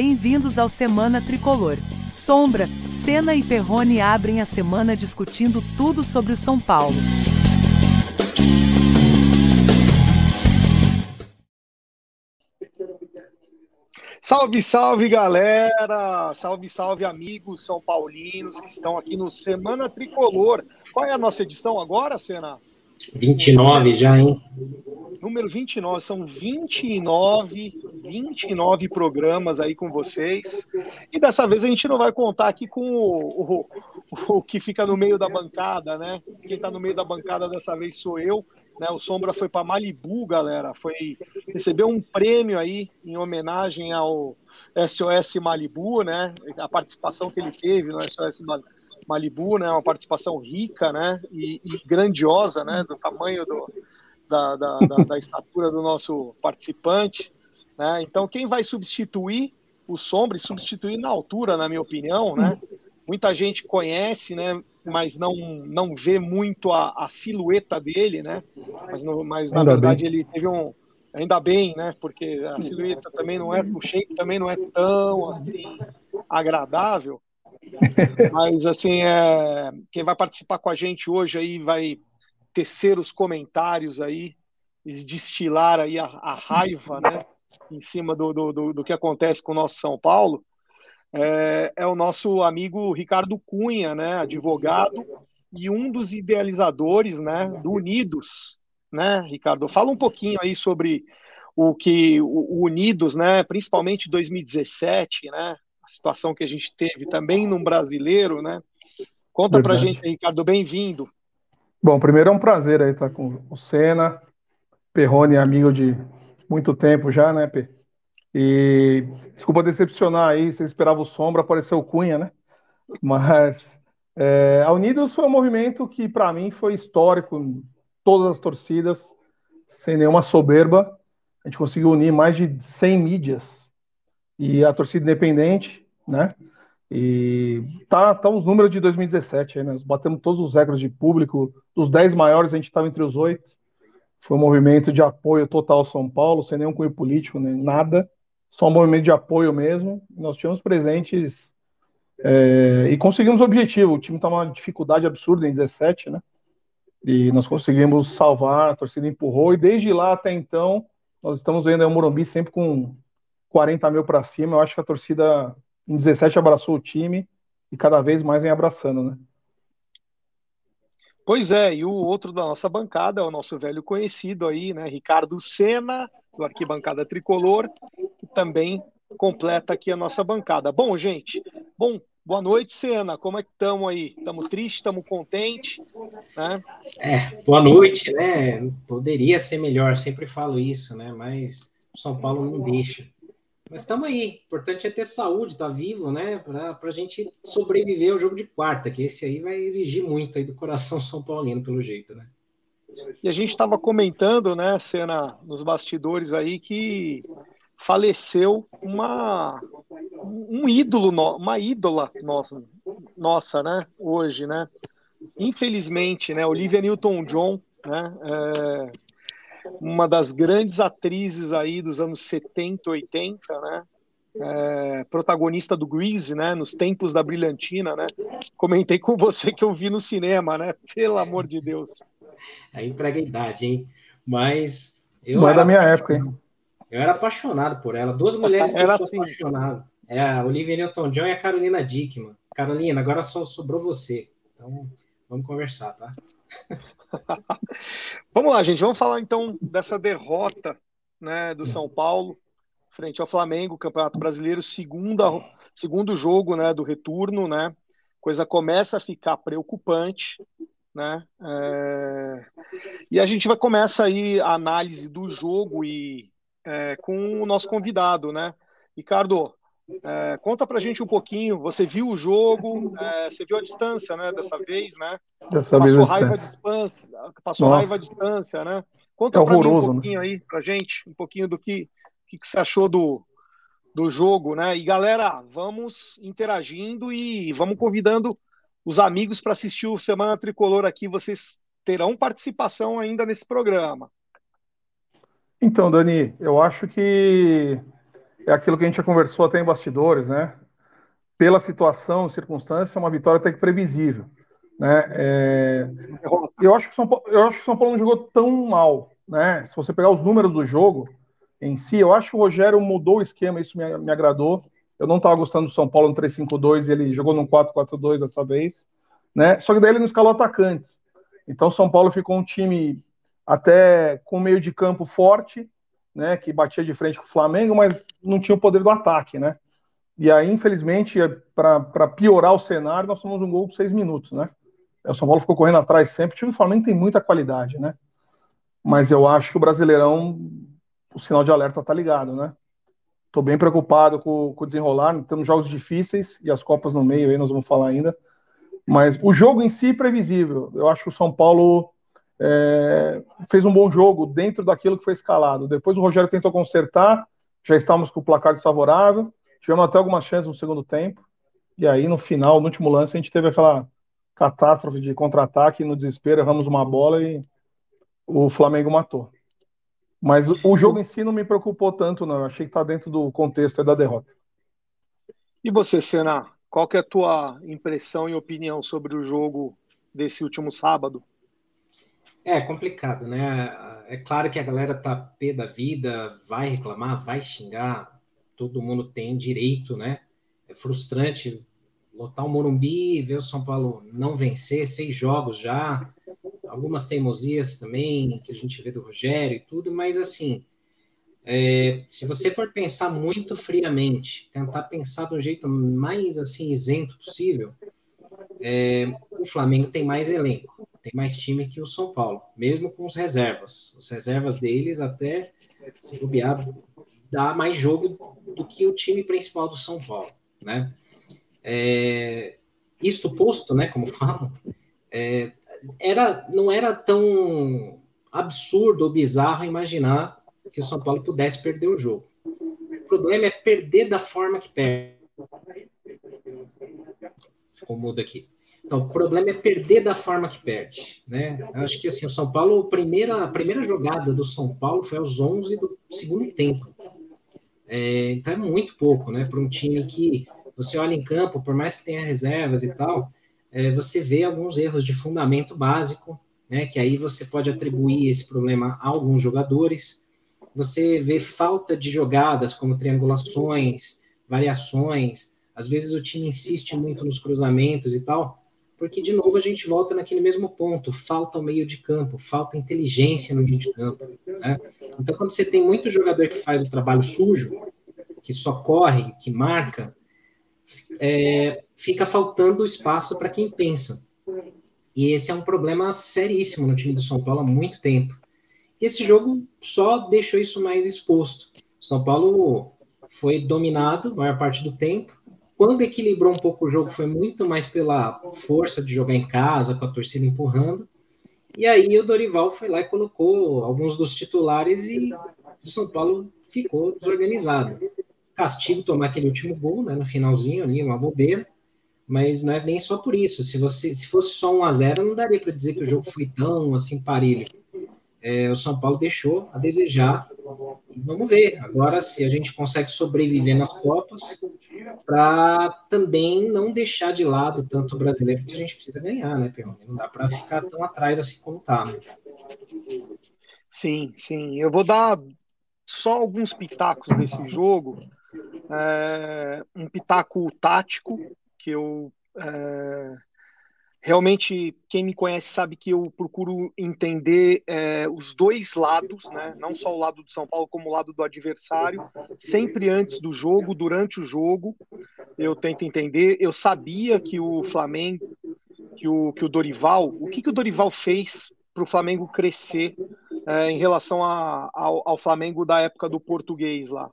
Bem-vindos ao Semana Tricolor. Sombra, Senna e Perrone abrem a semana discutindo tudo sobre o São Paulo. Salve, salve galera! Salve, salve amigos são paulinos que estão aqui no Semana Tricolor. Qual é a nossa edição agora, Senna? 29 já, hein? Número 29, são 29, 29 programas aí com vocês. E dessa vez a gente não vai contar aqui com o, o, o que fica no meio da bancada, né? Quem está no meio da bancada dessa vez sou eu. Né, o Sombra foi para Malibu, galera. Foi recebeu um prêmio aí em homenagem ao SOS Malibu, né? A participação que ele teve no SOS Malibu, né? Uma participação rica, né? E, e grandiosa, né? Do tamanho do, da, da, da, da estatura do nosso participante. Né? Então, quem vai substituir o Sombra e substituir na altura, na minha opinião, né? Muita gente conhece, né? Mas não, não vê muito a, a silhueta dele, né? Mas, no, mas na ainda verdade bem. ele teve um. Ainda bem, né? Porque a silhueta também não é, o shape também não é tão assim agradável. Mas assim, é, quem vai participar com a gente hoje aí vai tecer os comentários aí, destilar aí a, a raiva, né? Em cima do, do, do, que acontece com o nosso São Paulo é, é o nosso amigo Ricardo Cunha, né, advogado e um dos idealizadores, né, do Unidos, né, Ricardo? Fala um pouquinho aí sobre o que o, Unidos, né, principalmente 2017, né, situação que a gente teve também no brasileiro, né? Conta para gente, Ricardo, bem-vindo. Bom, primeiro é um prazer aí estar com o Senna, Perrone, amigo de muito tempo já, né, P? E desculpa decepcionar aí, você esperava o Sombra, apareceu o Cunha, né? Mas é, a Unidos foi um movimento que para mim foi histórico, todas as torcidas, sem nenhuma soberba. A gente conseguiu unir mais de 100 mídias e a torcida independente, né? E tá, tá os números de 2017 aí, né? Nós batemos todos os recordes de público, dos 10 maiores a gente estava entre os oito. Foi um movimento de apoio total ao São Paulo, sem nenhum cunho político, nem nada só um movimento de apoio mesmo. Nós tivemos presentes é, e conseguimos o objetivo. O time tá uma dificuldade absurda em 17, né? E nós conseguimos salvar, a torcida empurrou, e desde lá até então, nós estamos vendo o Morumbi sempre com 40 mil para cima. Eu acho que a torcida em 17 abraçou o time e cada vez mais vem abraçando, né? Pois é, e o outro da nossa bancada é o nosso velho conhecido aí, né? Ricardo Sena, do Arquibancada Tricolor, que também completa aqui a nossa bancada. Bom, gente, bom, boa noite, Sena. Como é que estamos aí? Estamos tristes, estamos contentes? Né? É, boa noite, né? Poderia ser melhor, sempre falo isso, né? Mas o São Paulo não deixa. Mas estamos aí. O importante é ter saúde, estar tá vivo, né? Para a gente sobreviver ao jogo de quarta, que esse aí vai exigir muito aí do coração São Paulino, pelo jeito, né? E a gente estava comentando, né, cena nos bastidores aí, que faleceu uma um ídolo, uma ídola nossa, nossa, né, hoje, né? Infelizmente, né, Olivia Newton-John, né, é uma das grandes atrizes aí dos anos 70, 80, né? É, protagonista do Grease, né? Nos tempos da brilhantina, né? Comentei com você que eu vi no cinema, né? Pelo amor de Deus. Aí entrega a idade, hein? Mas. Eu Não é da minha época, hein? Eu era apaixonado por ela. Duas mulheres que era eu sou assim. apaixonado. É a Olivia Newton-John e a Carolina Dickman. Carolina, agora só sobrou você. Então, vamos conversar, tá? vamos lá, gente. Vamos falar então dessa derrota né, do São Paulo frente ao Flamengo, Campeonato Brasileiro, segunda, segundo jogo né, do retorno, né? Coisa começa a ficar preocupante né? É... E a gente vai começar aí a análise do jogo e é, com o nosso convidado, né? Ricardo, é, conta pra gente um pouquinho. Você viu o jogo? É, você viu a distância, né? Dessa vez, né? Dessa passou vez raiva à distância, passou Nossa. raiva à distância, né? Conta é pra mim um né? pouquinho né? aí pra gente, um pouquinho do que, que, que você achou do, do jogo, né? E galera, vamos interagindo e vamos convidando os amigos para assistir o Semana Tricolor aqui, vocês terão participação ainda nesse programa. Então, Dani, eu acho que é aquilo que a gente já conversou até em bastidores, né? Pela situação, circunstância, é uma vitória até que previsível. Né? É... Eu, acho que São Paulo, eu acho que São Paulo não jogou tão mal. Né? Se você pegar os números do jogo em si, eu acho que o Rogério mudou o esquema, isso me, me agradou. Eu não estava gostando do São Paulo no 3-5-2 e ele jogou no 4-4-2 dessa vez. Né? Só que daí ele não escalou atacantes. Então São Paulo ficou um time até com meio de campo forte, né, que batia de frente com o Flamengo, mas não tinha o poder do ataque, né? E aí, infelizmente, para piorar o cenário, nós tomamos um gol com seis minutos, né? O São Paulo ficou correndo atrás sempre. O time do Flamengo tem muita qualidade, né? Mas eu acho que o Brasileirão, o sinal de alerta tá ligado, né? Tô bem preocupado com, com o desenrolar. Temos jogos difíceis e as Copas no meio, aí nós vamos falar ainda. Mas o jogo em si é previsível. Eu acho que o São Paulo é, fez um bom jogo dentro daquilo que foi escalado. Depois o Rogério tentou consertar, já estávamos com o placar desfavorável, tivemos até algumas chances no segundo tempo. E aí, no final, no último lance, a gente teve aquela catástrofe de contra-ataque no desespero, erramos uma bola e o Flamengo matou. Mas o jogo em si não me preocupou tanto, não. Eu achei que está dentro do contexto da derrota. E você, Senna? Qual que é a tua impressão e opinião sobre o jogo desse último sábado? É complicado, né? É claro que a galera tá pé da vida, vai reclamar, vai xingar, todo mundo tem direito, né? É frustrante lotar o Morumbi, ver o São Paulo não vencer, seis jogos já, algumas teimosias também que a gente vê do Rogério e tudo, mas assim, é, se você for pensar muito friamente, tentar pensar do jeito mais assim isento possível, é, o Flamengo tem mais elenco, tem mais time que o São Paulo, mesmo com os reservas. Os reservas deles até se bobear dá mais jogo do que o time principal do São Paulo, né? É, isto posto, né, como falam, é, era, não era tão absurdo ou bizarro imaginar que o São Paulo pudesse perder o jogo. O problema é perder da forma que perde. Ficou mudo aqui. Então, o problema é perder da forma que perde, né? Acho que assim, o São Paulo, a primeira, a primeira jogada do São Paulo foi aos 11 do segundo tempo. É, então é muito pouco, né? Para um time que você olha em campo, por mais que tenha reservas e tal, é, você vê alguns erros de fundamento básico, né? Que aí você pode atribuir esse problema a alguns jogadores. Você vê falta de jogadas como triangulações, variações. Às vezes o time insiste muito nos cruzamentos e tal, porque de novo a gente volta naquele mesmo ponto: falta o meio de campo, falta inteligência no meio de campo. Né? Então, quando você tem muito jogador que faz o trabalho sujo, que só corre, que marca, é, fica faltando espaço para quem pensa. E esse é um problema seríssimo no time do São Paulo há muito tempo. E esse jogo só deixou isso mais exposto. São Paulo foi dominado a maior parte do tempo. Quando equilibrou um pouco o jogo, foi muito mais pela força de jogar em casa, com a torcida empurrando. E aí o Dorival foi lá e colocou alguns dos titulares e o São Paulo ficou desorganizado castigo tomar aquele último gol, né, no finalzinho ali, uma bobeira, mas não é nem só por isso. Se você se fosse só 1 a 0 não daria para dizer que o jogo foi tão assim parelho. É, o São Paulo deixou a desejar. Vamos ver agora se a gente consegue sobreviver nas Copas para também não deixar de lado tanto o brasileiro, porque a gente precisa ganhar, né, Perrone? Não dá para ficar tão atrás assim como tá, né? Sim, sim. Eu vou dar só alguns pitacos desse jogo é, um pitaco tático, que eu é, realmente, quem me conhece sabe que eu procuro entender é, os dois lados, né? não só o lado do São Paulo, como o lado do adversário, sempre antes do jogo, durante o jogo, eu tento entender. Eu sabia que o Flamengo, que o, que o Dorival, o que, que o Dorival fez para o Flamengo crescer é, em relação a, ao, ao, Flamengo da época do português lá.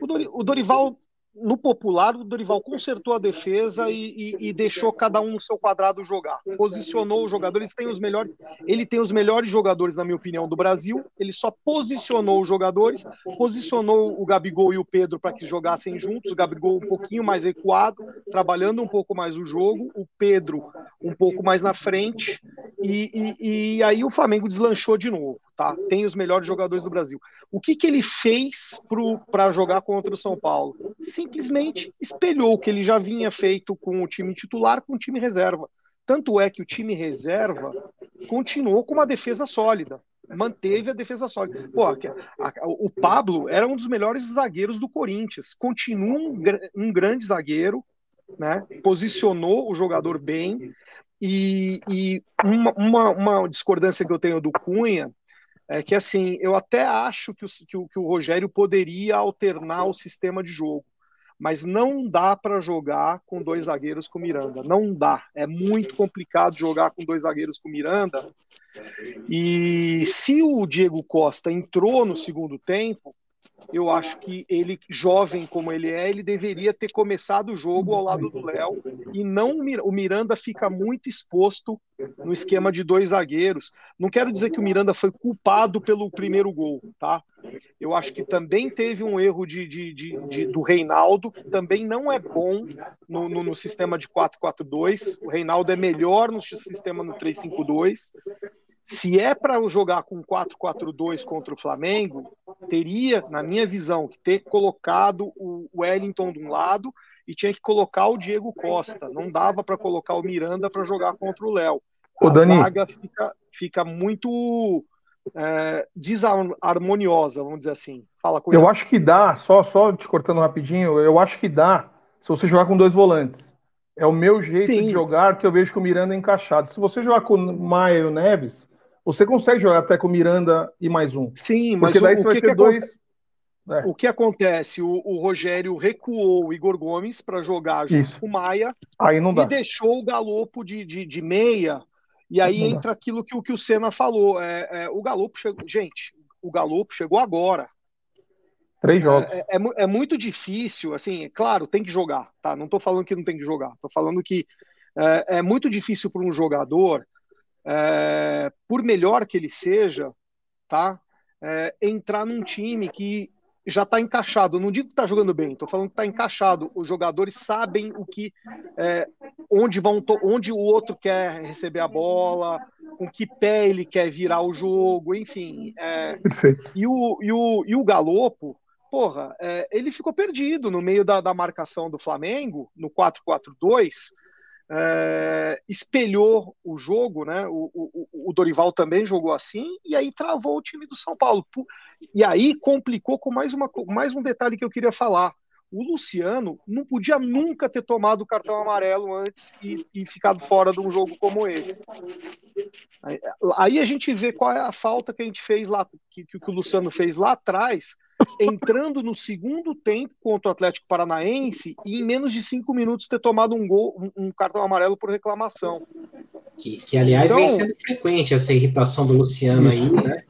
O, Dorival no popular, o Dorival consertou a defesa e, e, e, deixou cada um no seu quadrado jogar. Posicionou os jogadores, tem os melhores, ele tem os melhores jogadores, na minha opinião, do Brasil. Ele só posicionou os jogadores, posicionou o Gabigol e o Pedro para que jogassem juntos. O Gabigol um pouquinho mais recuado, trabalhando um pouco mais o jogo, o Pedro um pouco mais na frente, e, e aí o Flamengo deslanchou de novo. tá? Tem os melhores jogadores do Brasil. O que, que ele fez para jogar contra o São Paulo? Simplesmente espelhou o que ele já vinha feito com o time titular com o time reserva. Tanto é que o time reserva continuou com uma defesa sólida manteve a defesa sólida. Pô, a, a, o Pablo era um dos melhores zagueiros do Corinthians, continua um, um grande zagueiro, né? Posicionou o jogador bem. E, e uma, uma, uma, discordância que eu tenho do Cunha é que assim, eu até acho que o, que o, que o Rogério poderia alternar o sistema de jogo mas não dá para jogar com dois zagueiros com Miranda. Não dá. É muito complicado jogar com dois zagueiros com Miranda. E se o Diego Costa entrou no segundo tempo, eu acho que ele, jovem como ele é, ele deveria ter começado o jogo ao lado do Léo e não o Miranda fica muito exposto no esquema de dois zagueiros. Não quero dizer que o Miranda foi culpado pelo primeiro gol, tá? Eu acho que também teve um erro de, de, de, de do Reinaldo, que também não é bom no, no, no sistema de 4-4-2. O Reinaldo é melhor no sistema no 3-5-2. Se é para jogar com 4-4-2 contra o Flamengo, teria, na minha visão, que ter colocado o Wellington de um lado e tinha que colocar o Diego Costa. Não dava para colocar o Miranda para jogar contra o Léo. A Dani. zaga fica, fica muito é, desarmoniosa, vamos dizer assim. Fala com Eu acho que dá, só, só te cortando rapidinho, eu acho que dá se você jogar com dois volantes. É o meu jeito Sim. de jogar que eu vejo que o Miranda é encaixado. Se você jogar com o Maia e o Neves, você consegue jogar até com Miranda e mais um. Sim, mas daí o, você vai ter dois. É. O que acontece? O, o, Rogério recuou o Igor Gomes para jogar junto Isso. com o Maia aí não dá. e deixou o Galopo de, de, de meia. E aí não entra dá. aquilo que, que o Senna falou. É, é, o Galopo chegou. Gente, o Galopo chegou agora. Três jogos. É, é, é, muito difícil, assim, é claro, tem que jogar, tá? Não estou falando que não tem que jogar, estou falando que é, é muito difícil para um jogador é, por melhor que ele seja, tá? É, entrar num time que já está encaixado. Não digo que está jogando bem, estou falando que está encaixado. Os jogadores sabem o que, é, onde vão, onde o outro quer receber a bola, com que pé ele quer virar o jogo, enfim. É, e, o, e, o, e o Galopo, porra, é, ele ficou perdido no meio da, da marcação do Flamengo, no 4-4-2 é, espelhou o jogo, né? O, o, o, Dorival também jogou assim, e aí travou o time do São Paulo. E aí complicou com mais, uma, mais um detalhe que eu queria falar. O Luciano não podia nunca ter tomado o cartão amarelo antes e, e ficado fora de um jogo como esse. Aí, aí, a gente vê qual é a falta que a gente fez lá, que, que o Luciano fez lá atrás, entrando no segundo tempo contra o Atlético Paranaense e em menos de cinco minutos ter tomado um gol, um, cartão amarelo por reclamação. Que, que aliás, então, vem sendo frequente essa irritação do Luciano aí, né?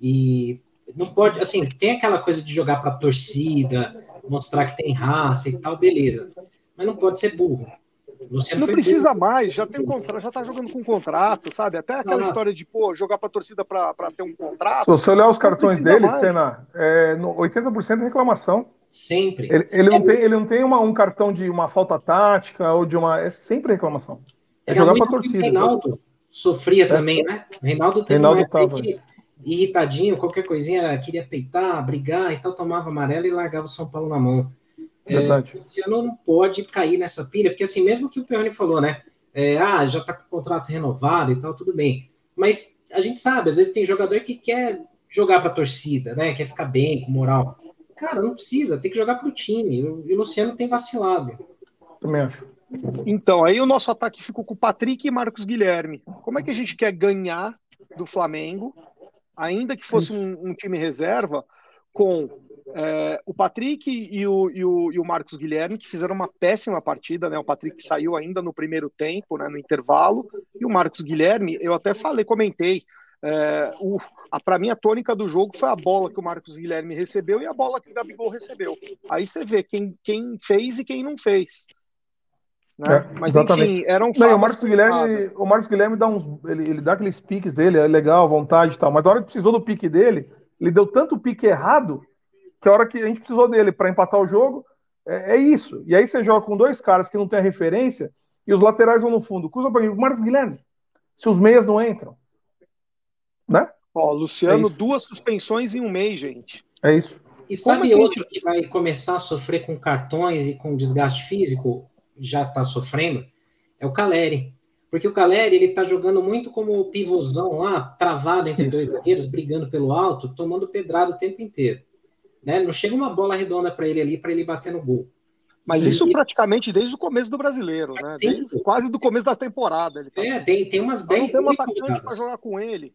E não pode, assim, tem aquela coisa de jogar para a torcida, mostrar que tem raça e tal, beleza. Mas não pode ser burro. Luciano não precisa mais, já tem um contrato, já tá jogando com contrato, sabe? Até aquela ah. história de pô, jogar para torcida para ter um contrato. Se você olhar os cartões dele, Senna, é, 80% é reclamação. Sempre. Ele, ele é não tem, ele não tem uma, um cartão de uma falta tática ou de uma. É sempre reclamação. É, é jogar para torcida. O Reinaldo sofria é. também, né? O Reinaldo teve Reinaldo uma tava... que, irritadinho, qualquer coisinha, queria peitar, brigar e tal, tomava amarelo e largava o São Paulo na mão. É, Verdade. É, o Luciano não pode cair nessa pilha, porque assim, mesmo que o Peone falou, né? É, ah, já tá com o contrato renovado e tal, tudo bem. Mas a gente sabe, às vezes tem jogador que quer jogar para a torcida, né? Quer ficar bem, com moral. Cara, não precisa, tem que jogar para o time. E o Luciano tem vacilado. Também acho. Então, aí o nosso ataque ficou com o Patrick e Marcos Guilherme. Como é que a gente quer ganhar do Flamengo, ainda que fosse um, um time reserva, com é, o Patrick e o, e, o, e o Marcos Guilherme, que fizeram uma péssima partida, né? O Patrick saiu ainda no primeiro tempo, né, no intervalo, e o Marcos Guilherme, eu até falei, comentei, é, para mim a tônica do jogo foi a bola que o Marcos Guilherme recebeu e a bola que o Gabigol recebeu. Aí você vê quem, quem fez e quem não fez. Né? É, Mas exatamente. enfim, eram não, o Marcos Guilherme, o Marcos Guilherme dá uns, ele, ele dá aqueles piques dele, é legal, vontade e tal. Mas na hora que precisou do pique dele, ele deu tanto pique errado que a hora que a gente precisou dele para empatar o jogo, é, é, isso. E aí você joga com dois caras que não tem a referência e os laterais vão no fundo. Cruza para o Marcos Guilherme. Se os meias não entram, né? Ó, Luciano, é duas suspensões em um mês, gente. É isso. E sabe é outro que vai começar a sofrer com cartões e com desgaste físico? Já está sofrendo? É o Caleri. Porque o Caleri, ele tá jogando muito como pivôzão lá, travado entre dois zagueiros, brigando pelo alto, tomando pedrada o tempo inteiro. Né? Não chega uma bola redonda para ele ali, para ele bater no gol. Mas isso praticamente desde o começo do brasileiro, né? Desde, quase do começo da temporada. Ele tá é, assim. tem, tem umas 10 Não tem um atacante para jogar com ele.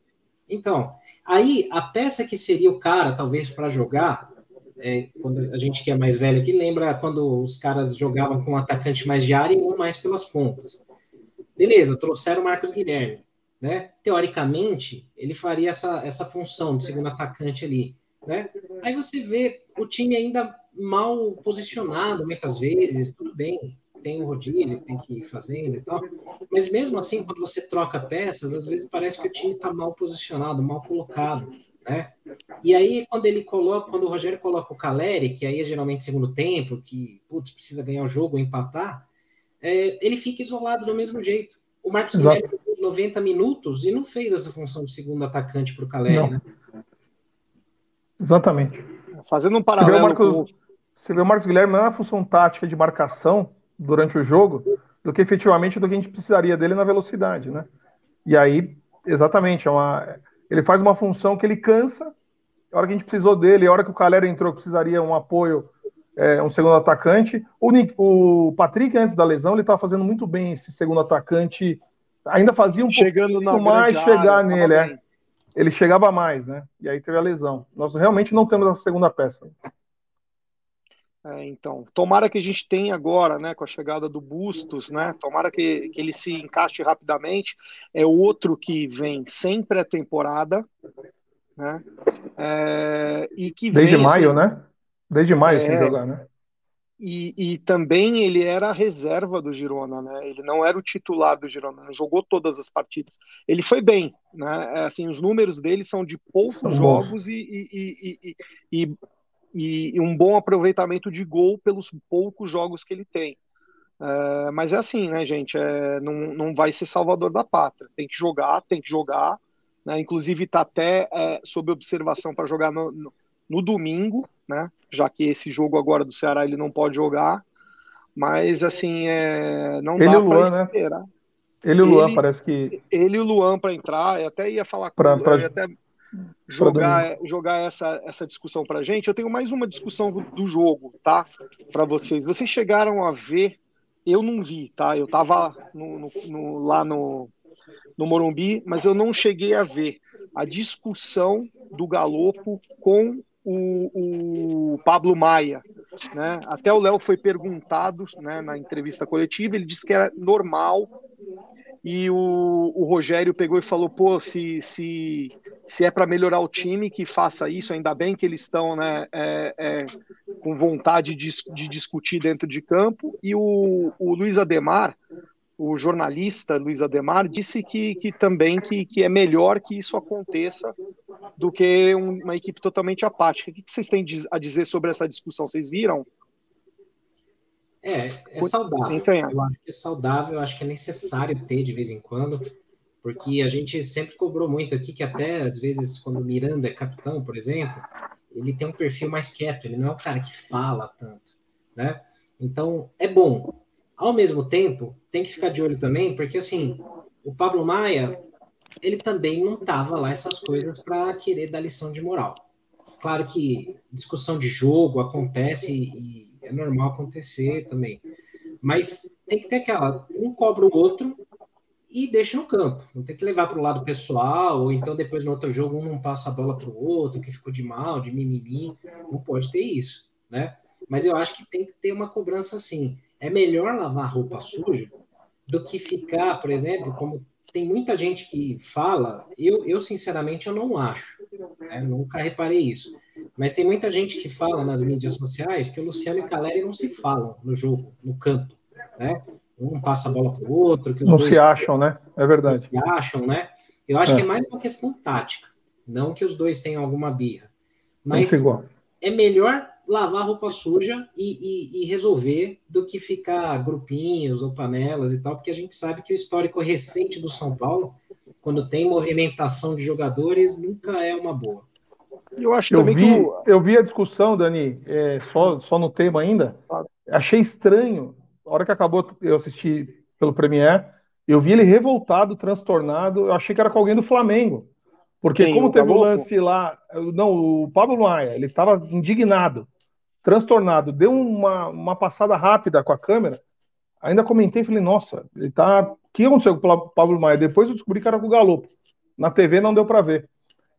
Então, aí a peça que seria o cara, talvez, para jogar, é, quando a gente que é mais velho aqui, lembra quando os caras jogavam com um atacante mais de área e um mais pelas pontas. Beleza, trouxeram o Marcos Guilherme. Né? Teoricamente, ele faria essa, essa função de segundo atacante ali. Né? Aí você vê o time ainda mal posicionado muitas vezes, tudo bem, tem o rodízio, tem que ir fazendo e tal, mas mesmo assim, quando você troca peças, às vezes parece que o time está mal posicionado, mal colocado, né? E aí, quando ele coloca, quando o Rogério coloca o Caleri, que aí é geralmente segundo tempo, que, putz, precisa ganhar o jogo ou empatar, é, ele fica isolado do mesmo jeito. O Marcos Guilherme fez 90 minutos e não fez essa função de segundo atacante para o Caleri, né? Exatamente. Fazendo um paralelo você vê, Marcos, com... vê o Marcos Guilherme não é uma função tática de marcação durante o jogo do que efetivamente do que a gente precisaria dele na velocidade, né? E aí, exatamente, é uma, ele faz uma função que ele cansa, a hora que a gente precisou dele, a hora que o Calera entrou, precisaria um apoio, é, um segundo atacante. O, o Patrick, antes da lesão, ele estava fazendo muito bem esse segundo atacante, ainda fazia um Chegando pouco mais chegar nele, é ele chegava mais, né? E aí teve a lesão. Nós realmente não temos a segunda peça. É, então, tomara que a gente tenha agora, né, com a chegada do Bustos, né, tomara que, que ele se encaixe rapidamente. É outro que vem sem pré-temporada, né, é, e que Desde vem, maio, assim, né? Desde maio é, sem jogar, né? E, e, também ele era a reserva do Girona, né? Ele não era o titular do Girona, não jogou todas as partidas. Ele foi bem, né? É, assim, os números dele são de poucos jogos e, e, e, um bom aproveitamento de gol pelos poucos jogos que ele tem. É, mas é assim, né, gente? É, não, não vai ser salvador da pátria. Tem que jogar, tem que jogar. Né? Inclusive está até é, sob observação para jogar no, no, no domingo, né? Já que esse jogo agora do Ceará ele não pode jogar. Mas assim, é, não ele dá para né? esperar. Né? Ele e o Luan parece que. Ele e o Luan para entrar, eu até ia falar com ele, pra... até jogar, jogar essa, essa discussão para gente. Eu tenho mais uma discussão do jogo, tá? Para vocês. Vocês chegaram a ver, eu não vi, tá? Eu tava no, no, no, lá no, no Morumbi, mas eu não cheguei a ver a discussão do Galopo com o, o Pablo Maia. Né? Até o Léo foi perguntado né, na entrevista coletiva, ele disse que era normal. E o, o Rogério pegou e falou: pô, se, se, se é para melhorar o time, que faça isso. Ainda bem que eles estão né, é, é, com vontade de, de discutir dentro de campo. E o, o Luiz Ademar, o jornalista Luiz Ademar disse que, que também que, que é melhor que isso aconteça do que uma equipe totalmente apática. O que vocês têm a dizer sobre essa discussão? Vocês viram? É, é saudável. Eu acho que é saudável, eu acho que é necessário ter de vez em quando, porque a gente sempre cobrou muito aqui que até às vezes quando o Miranda é capitão, por exemplo, ele tem um perfil mais quieto, ele não é o cara que fala tanto, né? Então, é bom. Ao mesmo tempo, tem que ficar de olho também, porque assim, o Pablo Maia, ele também não tava lá essas coisas para querer dar lição de moral. Claro que discussão de jogo acontece e é normal acontecer também. Mas tem que ter aquela, um cobra o outro e deixa no campo. Não tem que levar para o lado pessoal, ou então depois no outro jogo um não passa a bola para o outro, que ficou de mal, de mimimi. Não pode ter isso, né? Mas eu acho que tem que ter uma cobrança assim. É melhor lavar roupa suja do que ficar, por exemplo, como tem muita gente que fala, eu, eu sinceramente eu não acho, né? nunca reparei isso, mas tem muita gente que fala nas mídias sociais que o Luciano e Caleri não se falam no jogo, no campo, né? Um passa a bola para o outro, que os não se acham, né? É verdade. se acham, né? Eu acho é. que é mais uma questão tática, não que os dois tenham alguma birra, mas é melhor lavar roupa suja e, e, e, resolver do que ficar grupinhos ou panelas e tal, porque a gente sabe que o histórico recente do São Paulo quando tem movimentação de jogadores, nunca é uma boa. Eu acho eu vi, que eu vi a discussão, Dani, é, só, só no tema ainda. Achei estranho. A hora que acabou, eu assisti pelo Premier, eu vi ele revoltado, transtornado. Eu achei que era com alguém do Flamengo. Porque Quem, como teve o lance lá, não, o Pablo Maia, ele estava indignado, transtornado, deu uma, uma passada rápida com a câmera. Ainda comentei, falei, nossa, ele tá. O que aconteceu com o Pablo Maia? Depois eu descobri que era com o Galo. Na TV não deu para ver.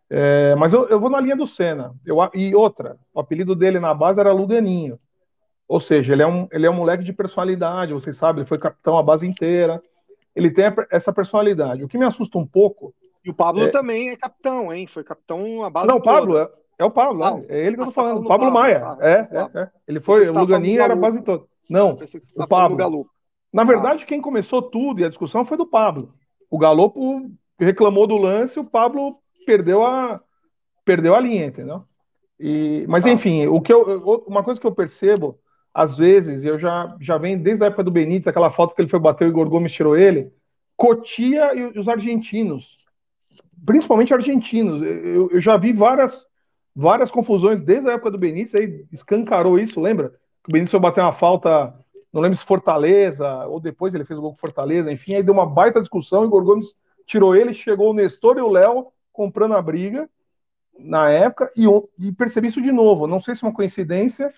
É, mas eu, eu, vou na linha do Senna. Eu, e outra, o apelido dele na base era Luganinho. Ou seja, ele é, um, ele é um moleque de personalidade, vocês sabem, ele foi capitão a base inteira. Ele tem essa personalidade. O que me assusta um pouco. E o Pablo é... também é capitão, hein? Foi capitão a base Não, o Pablo, é, é, o Pablo, ah, é ele que eu tô tá falando. Pablo, Pablo Maia. Ah, é, é, é, Ele foi, o Luganinho era a base toda. Não, o Pablo. Na verdade, ah. quem começou tudo e a discussão foi do Pablo. O Galopo reclamou do lance, o Pablo perdeu a, perdeu a linha, entendeu? E, mas enfim, o que eu, uma coisa que eu percebo, às vezes, eu já, já venho desde a época do Benítez, aquela foto que ele foi bater e o Igor Gomes tirou ele, Cotia e os argentinos, principalmente argentinos. Eu, eu já vi várias, várias confusões desde a época do Benítez, aí escancarou isso, lembra? Que o Benítez foi bater uma falta, não lembro se Fortaleza, ou depois ele fez o gol com Fortaleza, enfim, aí deu uma baita discussão, e o Gomes tirou ele, chegou o Nestor e o Léo, comprando a briga na época e, e percebi isso de novo. Não sei se é uma coincidência,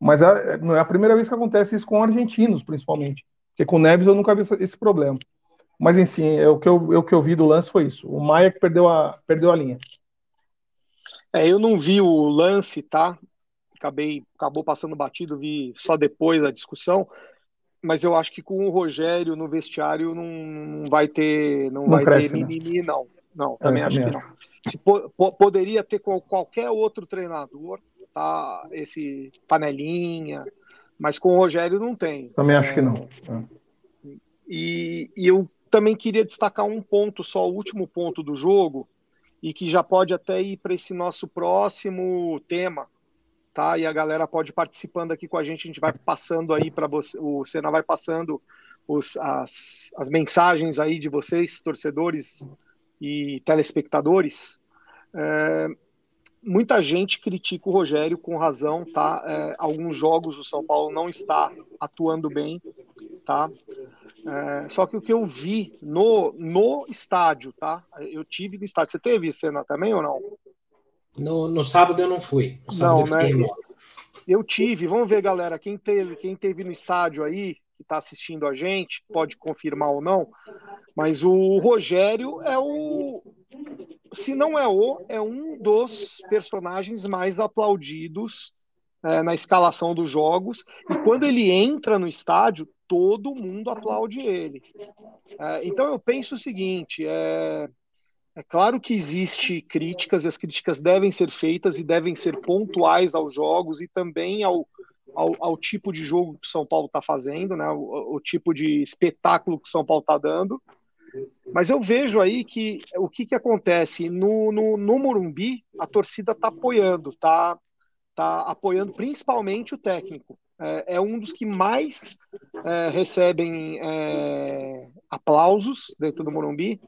mas é, não é a primeira vez que acontece isso com argentinos, principalmente. Porque com Neves eu nunca vi esse problema. Mas, enfim, é, o, que eu, é o que eu vi do lance foi isso. O Maia que perdeu a, perdeu a linha. É, eu não vi o lance, tá? Acabei, acabou passando batido, vi só depois a discussão. Mas eu acho que com o Rogério no vestiário não, não vai ter, não, não vai cresce, ter né? mimimi, não. Não, é, também é, acho que não. Se po poderia ter com qualquer outro treinador, tá? Esse panelinha, mas com o Rogério não tem. Também acho é, que não. É. E, e, eu também queria destacar um ponto, só o último ponto do jogo, e que já pode até ir para esse nosso próximo tema, tá? E a galera pode participando aqui com a gente, a gente vai passando aí para você, o Senna vai passando os, as, as mensagens aí de vocês, torcedores e telespectadores, é, muita gente critica o Rogério com razão, tá? É, alguns jogos o São Paulo não está atuando bem, tá? É, só que o que eu vi no, no estádio, tá? Eu tive no estádio. Você teve cena também ou não? No, no sábado eu não fui. não, né? Eu tive. Vamos ver, galera. Quem teve, quem teve no estádio aí, que está assistindo a gente, pode confirmar ou não. Mas o Rogério é o. Se não é o, é um dos personagens mais aplaudidos é, na escalação dos jogos. E quando ele entra no estádio, todo mundo aplaude ele. É, então eu penso o seguinte: é, é claro que existe críticas, e as críticas devem ser feitas e devem ser pontuais aos jogos e também ao, ao, ao tipo de jogo que São Paulo está fazendo, né, o, o, tipo de espetáculo que São Paulo está dando. Mas eu vejo aí que o que, que acontece no, no, no Morumbi, a torcida está apoiando, está tá apoiando principalmente o técnico. É, é um dos que mais é, recebem é, aplausos dentro do Morumbi.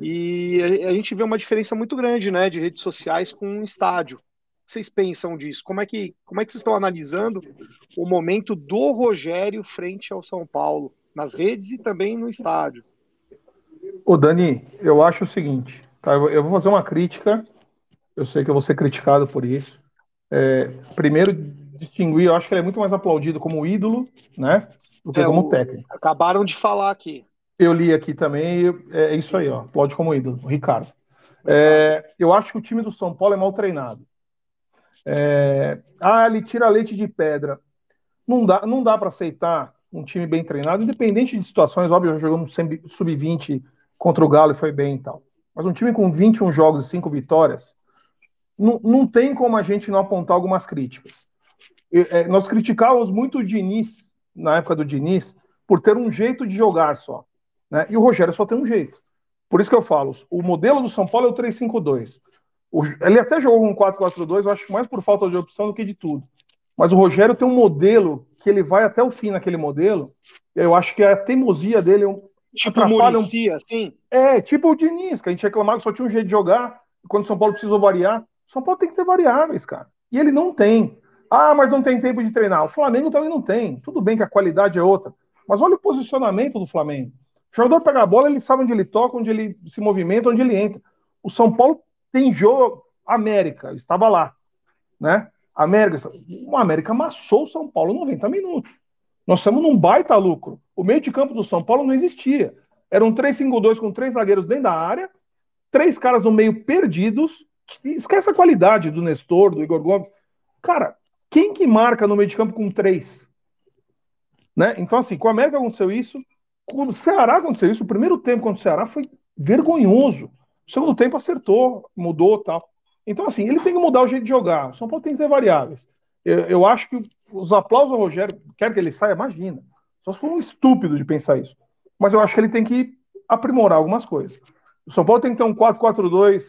E a, a, gente vê uma diferença muito grande né, de redes sociais com um estádio. O que vocês pensam disso? Como é, que, como é que vocês estão analisando o momento do Rogério frente ao São Paulo, nas redes e também no estádio? Ô Dani, eu acho o seguinte, tá? Eu vou fazer uma crítica, eu sei que eu vou ser criticado por isso. É, primeiro, distinguir, eu acho que ele é muito mais aplaudido como ídolo, né? Do que é, como o, técnico. Acabaram de falar aqui. Eu li aqui também, é isso aí, ó. Aplaude como ídolo, Ricardo. É, eu acho que o time do São Paulo é mal treinado. É, ah, ele tira leite de pedra. Não dá, não dá para aceitar um time bem treinado, independente de situações. Óbvio, já jogamos sub-20 contra o Galo e foi bem e tal. Mas um time com 21 jogos e 5 vitórias, não, não tem como a gente não apontar algumas críticas. É, nós criticávamos muito o Diniz, na época do Diniz, por ter um jeito de jogar só. Né? E o Rogério só tem um jeito. Por isso que eu falo, o modelo do São Paulo é o 3-5-2. Ele até jogou um 4-4-2, eu acho mais por falta de opção do que de tudo. Mas o Rogério tem um modelo que ele vai até o fim naquele modelo. Eu acho que a teimosia dele Tipo o Muricy, assim? É, tipo o Diniz, que a gente reclamava que só tinha um jeito de jogar, quando o São Paulo precisou variar. O São Paulo tem que ter variáveis, cara. E ele não tem. Ah, mas não tem tempo de treinar. O Flamengo também não tem. Tudo bem que a qualidade é outra. Mas olha o posicionamento do Flamengo. O jogador pega a bola, ele sabe onde ele toca, onde ele se movimenta, onde ele entra. O São Paulo tem jogo. América, estava lá. Né? América, o América amassou o São Paulo 90 minutos. Nós estamos num baita lucro. O meio de campo do São Paulo não existia. Era um 3-5-2 com três zagueiros dentro da área, três caras no meio perdidos. Esquece a qualidade do Nestor, do Igor Gomes. Cara, quem que marca no meio de campo com três? Né? Então, assim, com o América aconteceu isso, com o Ceará aconteceu isso. O primeiro tempo contra o Ceará foi vergonhoso. O segundo tempo acertou, mudou tal. Então, assim, ele tem que mudar o jeito de jogar. O São Paulo tem que ter variáveis. Eu, eu acho que os aplausos ao Rogério, quer que ele saia, imagina. Só se for um estúpido de pensar isso. Mas eu acho que ele tem que aprimorar algumas coisas. O São Paulo tem que ter um 4-4-2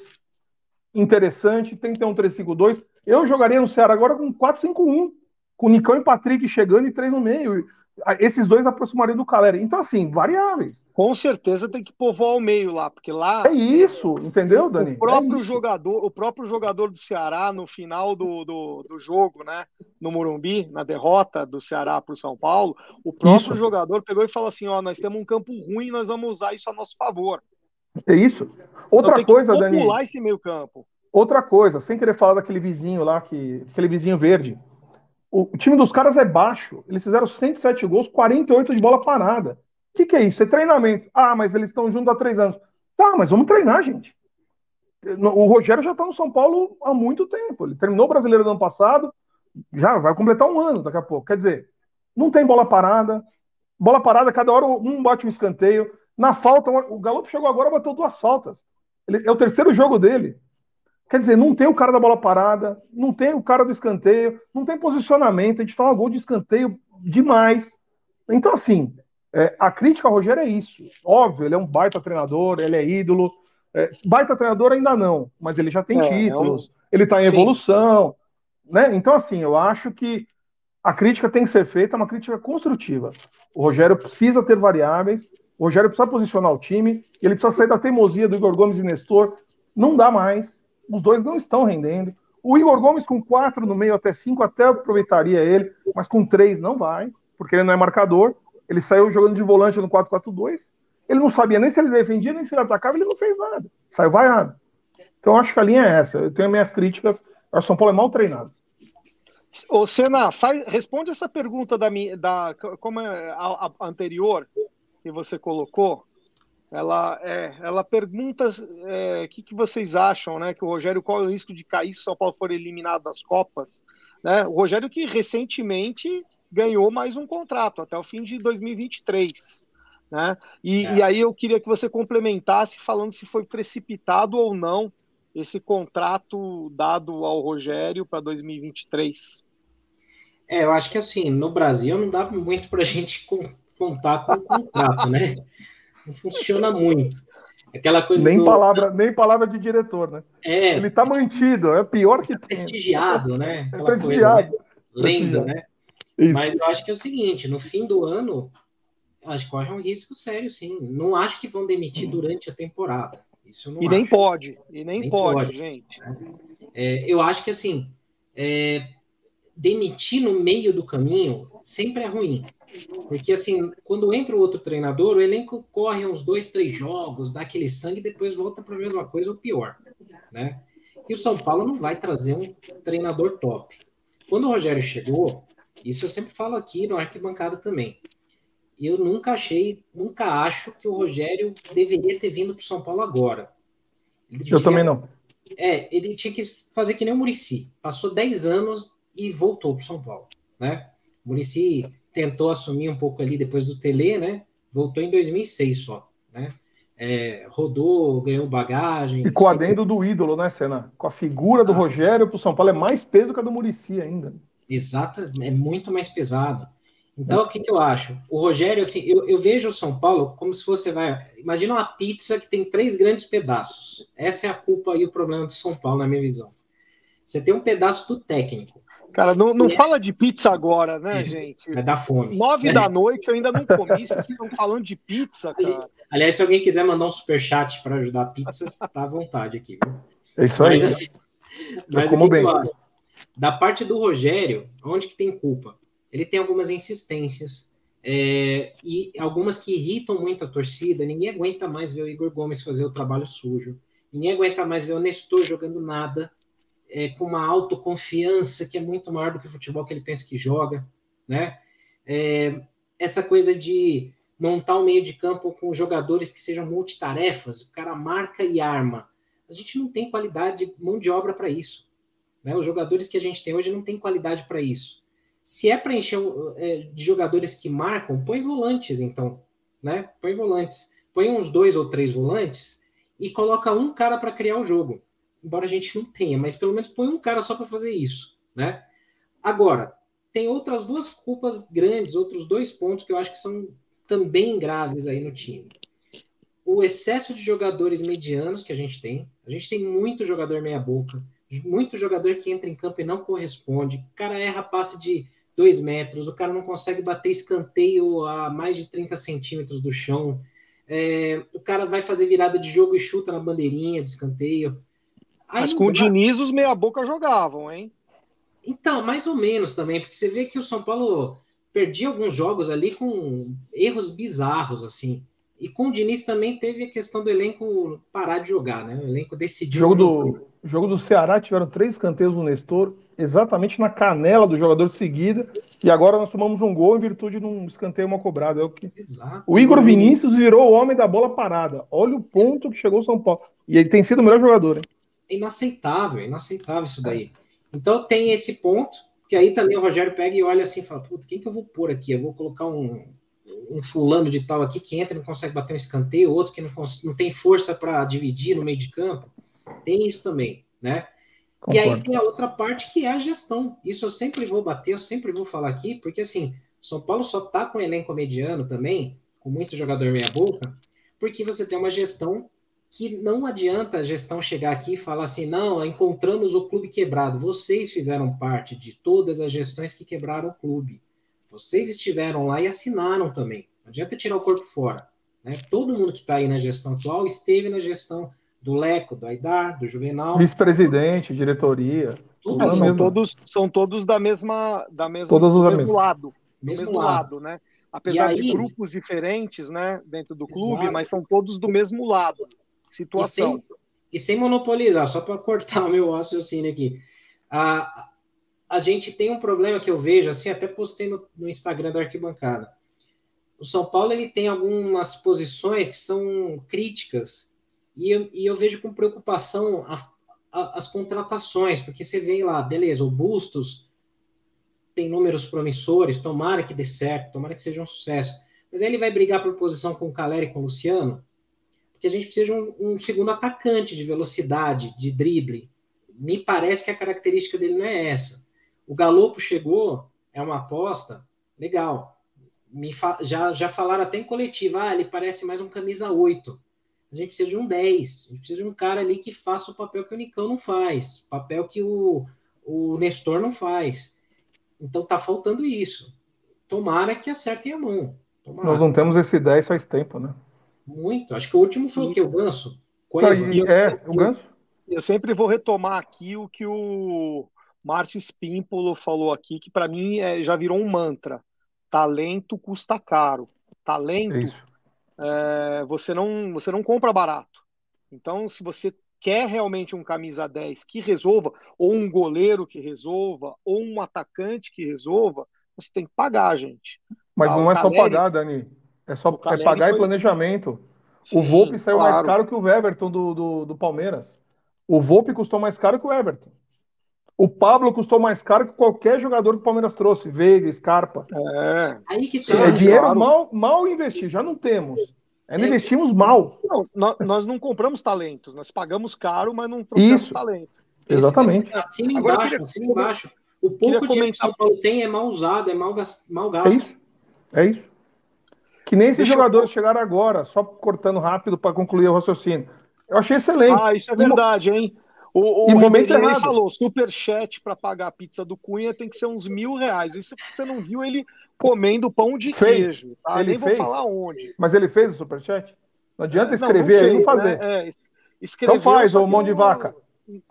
interessante, tem que ter um 3-5-2. Eu jogaria no Ceará agora com 4-5-1, com Nicão e Patrick chegando e três no meio esses dois aproximariam do Caleri. Então, assim, variáveis. Com certeza tem que povoar o meio lá, porque lá. É isso, entendeu, Dani? O próprio é jogador, o próprio jogador do Ceará, no final do, do, do jogo, né? No Morumbi, na derrota do Ceará para o São Paulo, o próprio isso. jogador pegou e falou assim: ó, nós temos um campo ruim, nós vamos usar isso a nosso favor. É isso. Outra então, coisa, Dani. esse meio campo. Outra coisa, sem querer falar daquele vizinho lá, que, aquele vizinho verde o time dos caras é baixo. Eles fizeram 107 gols, 48 de bola parada. O que, que, é isso? É treinamento. Ah, mas eles estão juntos há três anos. Tá, mas vamos treinar, gente. O Rogério já está no São Paulo há muito tempo. Ele terminou o brasileiro do ano passado, já vai completar um ano daqui a pouco. Quer dizer, não tem bola parada. Bola parada, cada hora um bate um escanteio. Na falta, o Galo chegou agora, bateu duas faltas. Ele, é o terceiro jogo dele. Quer dizer, não tem o cara da bola parada, não tem o cara do escanteio, não tem posicionamento, a gente toma gol de escanteio demais. Então, assim, é, a crítica ao Rogério é isso. Óbvio, ele é um baita treinador, ele é ídolo. É, baita treinador ainda não, mas ele já tem é, títulos, é um... ele está em Sim. evolução. Né? Então, assim, eu acho que a crítica tem que ser feita, é uma crítica construtiva. O Rogério precisa ter variáveis, o Rogério precisa posicionar o time, ele precisa sair da teimosia do Igor Gomes e Nestor. Não dá mais os dois não estão rendendo. O Igor Gomes com quatro no meio até cinco, até aproveitaria ele, mas com três não vai, porque ele não é marcador. Ele saiu jogando de volante no 4-4-2. Ele não sabia nem se ele defendia, nem se ele atacava, ele não fez nada. Saiu vaiado. Então acho que a linha é essa. Eu tenho minhas críticas. O São Paulo é mal treinado. Ô, Senna, faz, responde essa pergunta da, da como é a, a anterior que você colocou ela, é, ela pergunta o é, que, que vocês acham, né? Que o Rogério, qual é o risco de cair se o São Paulo for eliminado das Copas? Né? O Rogério que recentemente ganhou mais um contrato até o fim de 2023. Né? E, é. e aí eu queria que você complementasse falando se foi precipitado ou não esse contrato dado ao Rogério para 2023. É, eu acho que assim, no Brasil não dava muito para a gente contar com o contrato, né? não funciona muito. Aquela coisa nem do... palavra nem palavra de diretor, né? É, ele está mantido, é pior que prestigiado, né? É Aquela é prestigiado. Coisa, né? Lenda, né? Isso. Mas eu acho que é o seguinte, no fim do ano, acho que corre um risco sério, sim. Não acho que vão demitir durante a temporada. Isso não e acho. nem pode, e nem, nem pode, pode, gente. É, eu acho que assim, é, demitir no meio do caminho sempre é ruim. Porque, assim, quando entra o outro treinador, o elenco corre uns dois, três jogos, dá aquele sangue e depois volta para a mesma coisa ou pior, né? E o São Paulo não vai trazer um treinador top. Quando o Rogério chegou, isso eu sempre falo aqui no arquibancada também. Eu nunca achei, nunca acho que o Rogério deveria ter vindo para o São Paulo agora. eu também não. É, ele tinha que fazer que nem o Murici. Passou 10 anos e voltou para o São Paulo, né? O Murici tentou assumir um pouco ali depois do Tele, né? Voltou em 2006 só, né? É, rodou, ganhou bagagem. E com o adendo do ídolo, né, Senna? Com a figura do Rogério para o São Paulo é mais peso que a do Murici ainda. Exato, é muito mais pesado. Então, é. o que, que eu acho? O Rogério, assim, eu, eu vejo o São Paulo como se fosse, vai, imagina uma pizza que tem três grandes pedaços. Essa é a culpa e o problema do São Paulo, na minha visão. Você tem um pedaço do técnico. Cara, não, não fala de pizza agora, né, gente? Vai dar fome. Nove da noite eu ainda não comi, vocês estão falando de pizza, cara. Aliás, se alguém quiser mandar um superchat para ajudar a pizza, tá à vontade aqui. Viu? É isso aí. Mas, assim, mas como bem. da parte do Rogério, onde que tem culpa? Ele tem algumas insistências é, e algumas que irritam muito a torcida. Ninguém aguenta mais ver o Igor Gomes fazer o trabalho sujo. Ninguém aguenta mais ver o Nestor jogando nada é, com uma autoconfiança que é muito maior do que o futebol que ele pensa que joga, né? É, essa coisa de montar um meio de campo com jogadores que sejam multitarefas, o cara marca e arma. A gente não tem qualidade, mão de obra para isso. Né? Os jogadores que a gente tem hoje não tem qualidade para isso. Se é para encher é, de jogadores que marcam, põe volantes, então. Né? Põe volantes. Põe uns dois ou três volantes e coloca um cara para criar o jogo embora a gente não tenha, mas pelo menos põe um cara só para fazer isso, né? Agora, tem outras duas culpas grandes, outros dois pontos que eu acho que são também graves aí no time. O excesso de jogadores medianos que a gente tem. A gente tem muito jogador meia-boca, muito jogador que entra em campo e não corresponde. O cara erra passe de dois metros, o cara não consegue bater escanteio a mais de 30 centímetros do chão. É, o cara vai fazer virada de jogo e chuta na bandeirinha de escanteio. Mas com o Diniz os meia-boca jogavam, hein? Então, mais ou menos também, porque você vê que o São Paulo perdia alguns jogos ali com erros bizarros, assim. E com o Diniz também teve a questão do elenco parar de jogar, né? O elenco decidiu. Jogo do, jogo do Ceará tiveram três escanteios no Nestor, exatamente na canela do jogador de seguida, e agora nós tomamos um gol em virtude de um escanteio uma cobrada. É o, que... Exato. o Igor Vinícius virou o homem da bola parada. Olha o ponto que chegou o São Paulo. E ele tem sido o melhor jogador, hein? É inaceitável, é inaceitável isso daí. Então tem esse ponto, que aí também o Rogério pega e olha assim e fala, puta, quem que eu vou pôr aqui? Eu vou colocar um, um fulano de tal aqui que entra e não consegue bater um escanteio, outro que não, não tem força para dividir no meio de campo. Tem isso também, né? Concordo. E aí tem a outra parte que é a gestão. Isso eu sempre vou bater, eu sempre vou falar aqui, porque assim, São Paulo só tá com elenco mediano também, com muito jogador meia boca, porque você tem uma gestão que não adianta a gestão chegar aqui e falar assim, não, encontramos o clube quebrado. Vocês fizeram parte de todas as gestões que quebraram o clube. Vocês estiveram lá e assinaram também. Não adianta tirar o corpo fora. Né? Todo mundo que está aí na gestão atual esteve na gestão do Leco, do Aidar, do Juvenal. Vice-presidente, diretoria. É, são, todos, são todos da mesma, da mesma todos do mesmo mesmo. lado. Do mesmo, mesmo lado. lado, né? Apesar aí, de grupos diferentes, né, dentro do clube, exato. mas são todos do mesmo lado situação. E sem, e sem monopolizar, só para cortar o meu raciocínio aqui. A, a gente tem um problema que eu vejo, assim, até postei no, no Instagram da arquibancada. O São Paulo ele tem algumas posições que são críticas, e eu, e eu vejo com preocupação a, a, as contratações, porque você vê lá, beleza, o Bustos tem números promissores, tomara que dê certo, tomara que seja um sucesso. Mas aí ele vai brigar por posição com o Caleri e com o Luciano que a gente precisa de um, um, segundo atacante de velocidade, de drible. Me parece que a característica dele não é essa. O Galopo chegou, é uma aposta, legal. Me já, já falaram até em coletiva, ah, ele parece mais um camisa 8. A gente precisa de um 10. A gente precisa de um cara ali que faça o papel que o Nicão não faz, papel que o, o Nestor não faz. Então tá faltando isso. Tomara que acertem a mão. Tomara. Nós não temos esse 10 faz tempo, né? Muito. Acho que o último foi o que? O Ganso? é, o Ganso. Eu, sempre vou retomar aqui o que o Márcio Spímpolo falou aqui, que para mim é, já virou um mantra. Talento custa caro. Talento é, você, não, você não compra barato. Então, se você quer realmente um camisa 10 que resolva, ou um goleiro que resolva, ou um atacante que resolva, você tem que pagar, gente. Mas ah, não é Caleri, só pagar, Dani. É só é pagar foi... e planejamento. Sim, o Volpe saiu claro. mais caro que o Everton do, do, do, Palmeiras. O Volpe custou mais caro que o Everton. O Pablo custou mais caro que qualquer jogador que o Palmeiras trouxe. Veiga, Scarpa. É, Aí que tá, é dinheiro claro. mal, mal investir, já não temos. Ainda é. investimos mal. Não, nós, nós, não compramos talentos, nós pagamos caro, mas não trouxemos Isso. talento. Exatamente. Esse, assina embaixo, queria, assina embaixo. O pouco dinheiro que o São Paulo tem é mal usado, é mal, mal gasto. É isso. É isso. Que nem esses Deixa jogadores eu... chegaram agora, só cortando rápido para concluir o raciocínio. Eu achei excelente. Ah, isso é verdade, hein? O, o e momento ele falou, superchat para pagar a pizza do Cunha tem que ser uns mil reais. Isso você não viu ele comendo pão de fez. queijo, tá? Ele Nem fez. vou falar onde. Mas ele fez o superchat? Não adianta escrever não, não fez, e fazer. Né? É, então faz, ô mão de vaca.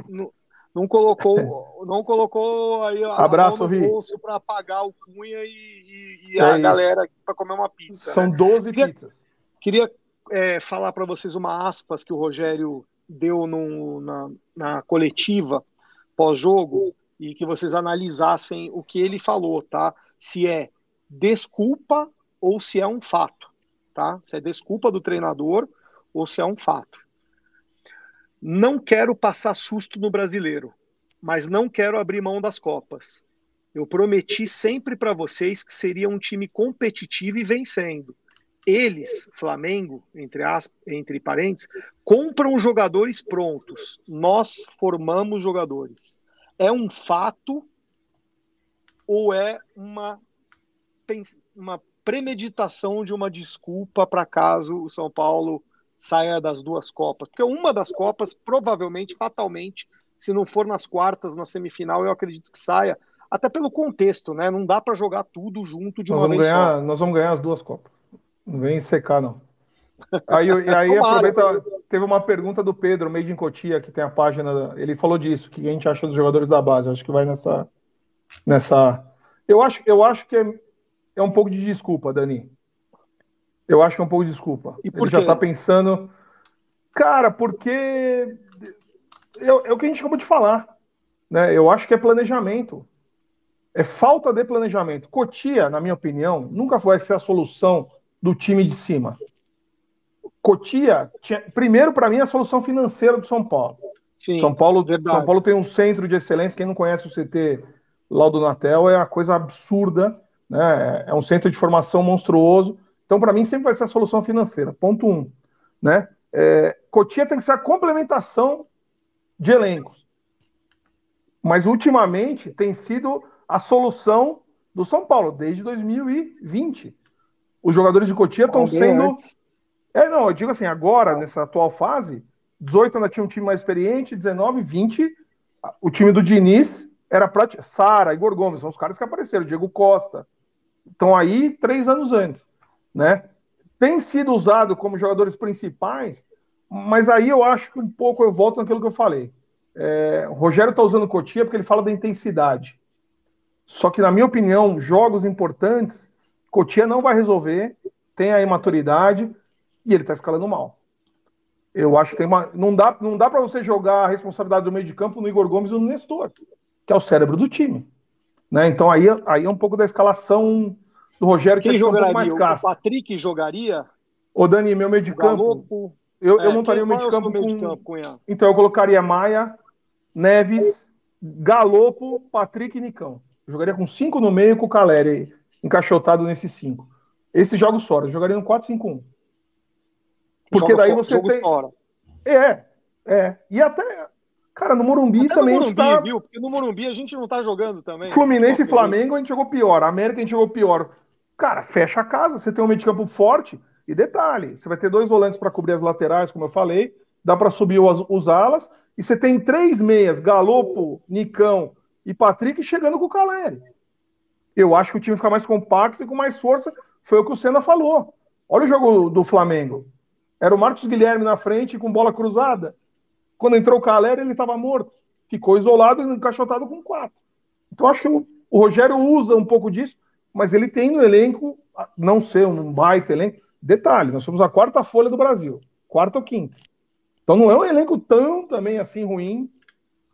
Não, não colocou, não colocou aí a Abraço, mão bolso para pagar o Cunha e, e, e é a isso. galera para comer uma pizza. São né? 12 queria, pizzas. Queria é, falar para vocês uma aspas que o Rogério deu no, na, na coletiva pós-jogo e que vocês analisassem o que ele falou, tá? Se é desculpa ou se é um fato, tá? Se é desculpa do treinador ou se é um fato. Não quero passar susto no brasileiro, mas não quero abrir mão das Copas. Eu prometi sempre para vocês que seria um time competitivo e vencendo. Eles, Flamengo, entre, as, entre parênteses, compram jogadores prontos. Nós formamos jogadores. É um fato ou é uma, uma premeditação de uma desculpa para caso o São Paulo saia das duas Copas. Porque uma das Copas, provavelmente, fatalmente, se não for nas quartas, na semifinal, eu acredito que saia. Até pelo contexto, né? Não dá para jogar tudo junto de nós uma vez ganhar, só. Nós vamos ganhar as duas Copas. Não vem secar, não. Aí, aí aproveita, teve uma pergunta do Pedro, Made in Cotia, que tem a página. Ele falou disso, que a gente acha dos jogadores da base. Acho que vai nessa. nessa... Eu, acho, eu acho que é, é um pouco de desculpa, Dani. Eu acho que é um pouco de desculpa. E por Ele quê? já tá pensando. Cara, porque. É, é o que a gente acabou de falar. Né? Eu acho que é planejamento. É falta de planejamento. Cotia, na minha opinião, nunca vai ser a solução do time de cima. Cotia, tinha, primeiro, para mim, é a solução financeira do São Paulo. Sim, São Paulo, verdade. São Paulo tem um centro de excelência. Quem não conhece o CT lá do Natel é uma coisa absurda. Né? É um centro de formação monstruoso. Então, para mim, sempre vai ser a solução financeira. Ponto um. Né? É, Cotia tem que ser a complementação de elencos. Mas, ultimamente, tem sido a solução do São Paulo, desde 2020. Os jogadores de Cotia estão sendo. Antes. É, não, eu digo assim, agora, nessa atual fase, 18 ainda tinha um time mais experiente, 19, 20, o time do Diniz era para Sara, Igor Gomes, são os caras que apareceram, Diego Costa. Estão aí três anos antes né? Tem sido usado como jogadores principais, mas aí eu acho que um pouco eu volto naquilo que eu falei. É, o Rogério está usando Cotia porque ele fala da intensidade. Só que, na minha opinião, jogos importantes, Cotia não vai resolver, tem a imaturidade e ele está escalando mal. Eu acho que tem uma. Não dá, não dá para você jogar a responsabilidade do meio de campo no Igor Gomes e no Nestor, que é o cérebro do time. Né? Então aí, aí é um pouco da escalação do Rogério, Quem que jogaria? Um mais caro. O Patrick jogaria? Ô, Dani, meu meio de campo. Eu, é, eu montaria o meio de campo. É meio de campo com... Então eu colocaria Maia, Neves, Galopo, Patrick e Nicão. Eu jogaria com cinco no meio com o Caleri encaixotado nesses cinco. Esses jogos fora. Eu jogaria no 4-5-1. Porque daí você tem. Fora. É, é. E até. Cara, no Morumbi até também. No Morumbi, tá... viu? Porque no Morumbi a gente não tá jogando também. Fluminense e Flamengo a gente jogou pior. América a gente jogou pior. Cara, fecha a casa, você tem um meio de campo forte. E detalhe, você vai ter dois volantes para cobrir as laterais, como eu falei, dá para subir os, os, alas, e você tem três meias, Galopo, Nicão e Patrick chegando com o Caleri. Eu acho que o time fica mais compacto e com mais força, foi o que o Senna falou. Olha o jogo do Flamengo. Era o Marcos Guilherme na frente com bola cruzada. Quando entrou o Caleri, ele estava morto. Ficou isolado e encaixotado com quatro. Então acho que o, o Rogério usa um pouco disso mas ele tem no elenco, não ser um baita elenco. Detalhe, nós somos a quarta folha do Brasil, quarta ou quinta. Então não é um elenco tão também assim ruim,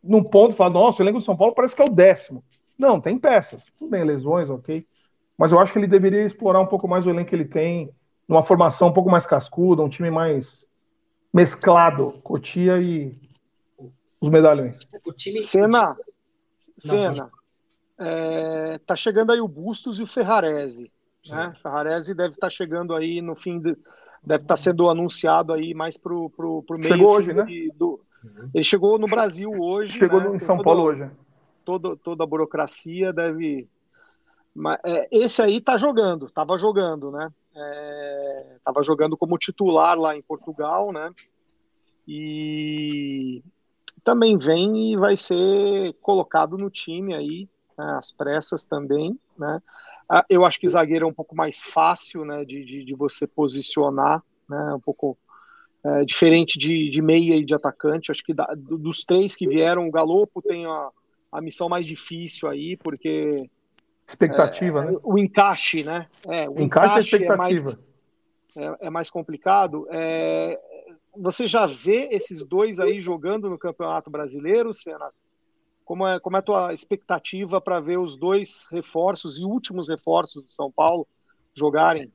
num ponto, falar, nossa, o elenco do São Paulo parece que é o décimo. Não, tem peças, tudo bem, lesões, ok. Mas eu acho que ele deveria explorar um pouco mais o elenco que ele tem, numa formação um pouco mais cascuda, um time mais mesclado, Cotia e os medalhões. O time... Cena, Cena, é, tá chegando aí o Bustos e o Ferrarese. Né? Ferrarese deve estar tá chegando aí no fim de, deve estar tá sendo anunciado aí mais pro, pro, pro meio chegou hoje, né? do, ele chegou no Brasil hoje chegou né? em São Paulo hoje toda, toda a burocracia deve mas, é, esse aí tá jogando estava jogando né estava é, jogando como titular lá em Portugal né e também vem e vai ser colocado no time aí, né, às pressas também, né? Ah, eu acho que zagueiro é um pouco mais fácil, né, de, de, de você posicionar, né, um pouco é, diferente de, de meia e de atacante. Acho que da, dos três que vieram, o Galopo tem a, a missão mais difícil aí, porque expectativa, é, né? O encaixe, né? É, o encaixe, é encaixe é, mais, é, é mais complicado. É, você já vê esses dois aí jogando no Campeonato Brasileiro, Senna? Como é, como é a tua expectativa para ver os dois reforços e últimos reforços do São Paulo jogarem?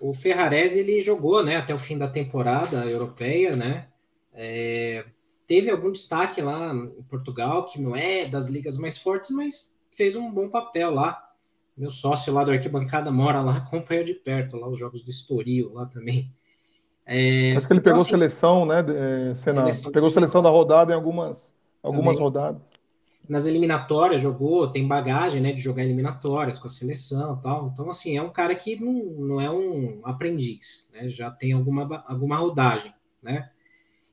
O Ferrarese ele jogou, né, até o fim da temporada europeia, né? É, teve algum destaque lá em Portugal, que não é das ligas mais fortes, mas fez um bom papel lá. Meu sócio lá do Arquibancada mora lá, acompanha de perto lá os jogos do Estoril lá também. É, Acho que ele então, pegou assim, seleção, né, é, Seleção pegou seleção da rodada em algumas, algumas rodadas nas eliminatórias jogou, tem bagagem, né, de jogar eliminatórias com a seleção tal. Então, assim, é um cara que não, não é um aprendiz, né, já tem alguma, alguma rodagem, né.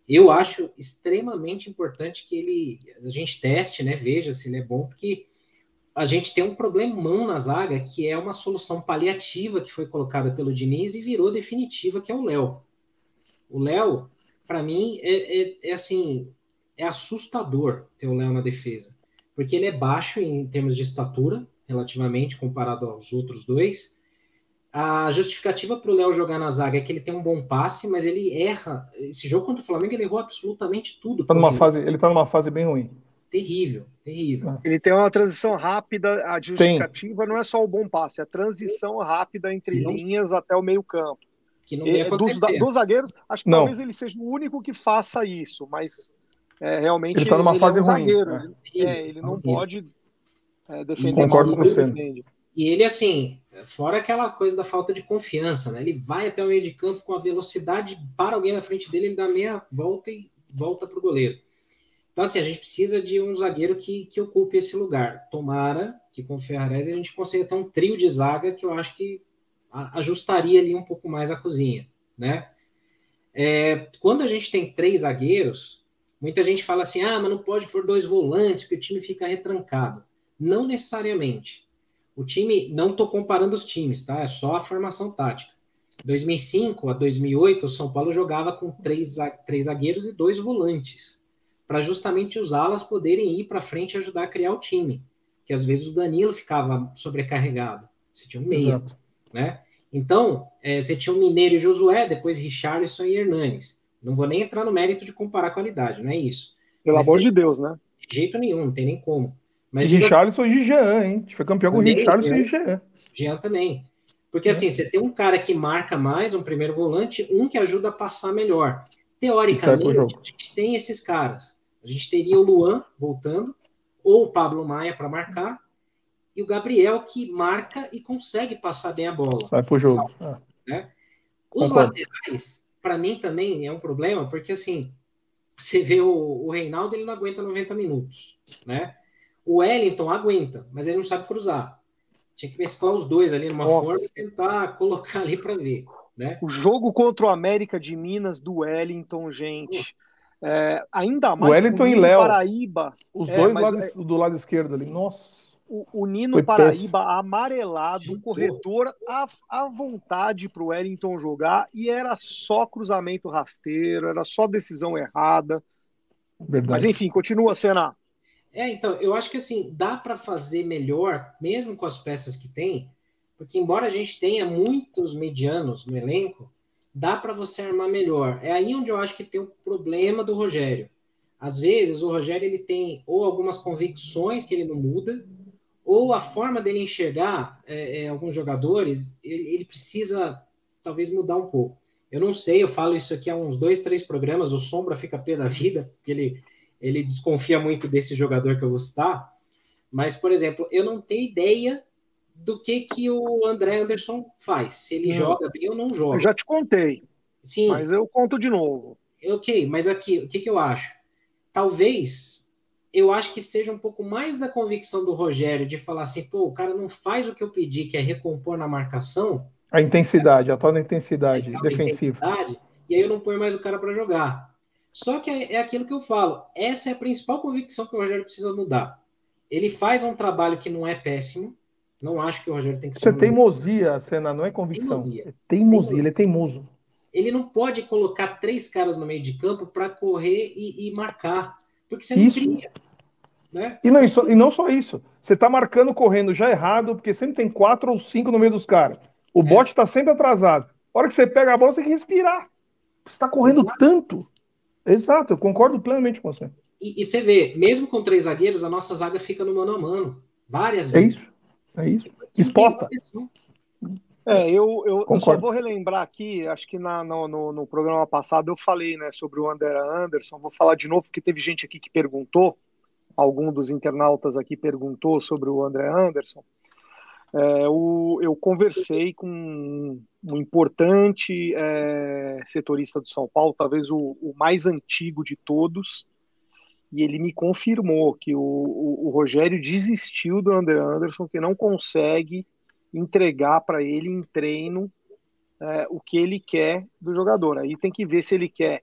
Eu acho extremamente importante que ele, a gente teste, né, veja se ele é bom, porque a gente tem um problemão na zaga que é uma solução paliativa que foi colocada pelo Diniz e virou definitiva, que é o Léo. O Léo, para mim, é, é, é assim, é assustador ter o Léo na defesa porque ele é baixo em termos de estatura, relativamente, comparado aos outros dois. A justificativa para o Léo jogar na zaga é que ele tem um bom passe, mas ele erra. Esse jogo contra o Flamengo, ele errou absolutamente tudo. Tá numa fase, ele está numa fase bem ruim. Terrível, terrível. Ah. Ele tem uma transição rápida, a justificativa tem. não é só o bom passe, é a transição rápida entre não, linhas até o meio-campo. Que não e, dos, dos, zagueiros, acho que não. talvez ele seja o único que faça isso, mas é, realmente ele está numa fase é um ruim. Zagueiro, né? É, ele não pode é, defender Concordo com você. E ele, assim, fora aquela coisa da falta de confiança, né? Ele vai até o meio de campo com a velocidade, para alguém na frente dele, ele dá meia volta e volta para o goleiro. Então, assim, a gente precisa de um zagueiro que, que ocupe esse lugar. Tomara que com o Ferrarese a gente consiga ter um trio de zaga que eu acho que ajustaria ali um pouco mais a cozinha, né? É, quando a gente tem três zagueiros, Muita gente fala assim: ah, mas não pode pôr dois volantes, porque o time fica retrancado. Não necessariamente. O time, não estou comparando os times, tá? É só a formação tática. 2005 a 2008, o São Paulo jogava com três, três zagueiros e dois volantes, para justamente os alas poderem ir para frente e ajudar a criar o time. Que às vezes o Danilo ficava sobrecarregado. Você tinha um meio, né? Então, é, você tinha o Mineiro e Josué, depois Richarlison e Hernanes. Não vou nem entrar no mérito de comparar qualidade, não é isso. Pelo Mas amor de Deus, né? De jeito nenhum, não tem nem como. Mas e Richarlison e Jean, hein? A gente foi campeão com Richarlison e Jean. Jean também. Porque assim, você tem um cara que marca mais, um primeiro volante, um que ajuda a passar melhor. Teoricamente, a gente tem esses caras. A gente teria o Luan voltando, ou o Pablo Maia para marcar, e o Gabriel que marca e consegue passar bem a bola. Sai pro jogo. Né? Os Concordo. laterais, para mim também é um problema, porque assim, você vê o, o Reinaldo, ele não aguenta 90 minutos, né? O Wellington aguenta, mas ele não sabe cruzar. Tinha que mesclar os dois ali numa Nossa. forma e tentar colocar ali para ver, né? O jogo contra o América de Minas do Wellington, gente. É, ainda mais o Wellington e Léo. Paraíba. Os é, dois lados, é... do lado esquerdo ali. Nossa o, o Nino Foi Paraíba péssimo. amarelado, o corredor à, à vontade para o Wellington jogar e era só cruzamento rasteiro, era só decisão errada. Verdade. Mas enfim, continua, Senna. É, então, eu acho que assim, dá para fazer melhor, mesmo com as peças que tem, porque embora a gente tenha muitos medianos no elenco, dá para você armar melhor. É aí onde eu acho que tem o problema do Rogério. Às vezes o Rogério ele tem ou algumas convicções que ele não muda, ou a forma dele enxergar é, é, alguns jogadores, ele, ele, precisa talvez mudar um pouco. Eu não sei, eu falo isso aqui há uns dois, três programas, o Sombra fica pé da vida, porque ele, ele desconfia muito desse jogador que eu vou citar, mas, por exemplo, eu não tenho ideia do que, que o André Anderson faz, se ele hum. joga bem ou não joga. Eu já te contei, Sim. mas eu conto de novo. Ok, mas aqui, o que, que eu acho? Talvez eu acho que seja um pouco mais da convicção do Rogério de falar assim, pô, o cara não faz o que eu pedi, que é recompor na marcação. A intensidade, a toda intensidade a defensiva. Intensidade, e aí eu não ponho mais o cara para jogar. Só que é, é aquilo que eu falo. Essa é a principal convicção que o Rogério precisa mudar. Ele faz um trabalho que não é péssimo. Não acho que o Rogério tem que ser. Isso é teimosia, Senna, não é convicção. Teimosia. É teimosia, ele é teimoso. Ele não pode colocar três caras no meio de campo para correr e, e, marcar. Porque você não Isso. cria. Né? E, não, e não só isso. Você está marcando correndo já errado, porque sempre tem quatro ou cinco no meio dos caras. O é. bote está sempre atrasado. A hora que você pega a bola, você tem que respirar. Você está correndo Exato. tanto. Exato, eu concordo plenamente com você. E, e, você vê, mesmo com três zagueiros, a nossa zaga fica no mano a mano. Várias é vezes. É isso. É isso. Exposta. É, eu, eu, eu, só vou relembrar aqui, acho que na, no, no, no, programa passado eu falei né, sobre o André Anderson, vou falar de novo, porque teve gente aqui que perguntou, algum dos internautas aqui perguntou sobre o André Anderson. É, o, eu conversei com um importante é, setorista do São Paulo, talvez o, o, mais antigo de todos, e ele me confirmou que o, o, o Rogério desistiu do André Anderson, que não consegue entregar para ele em treino é, o que ele quer do jogador. Aí tem que ver se ele quer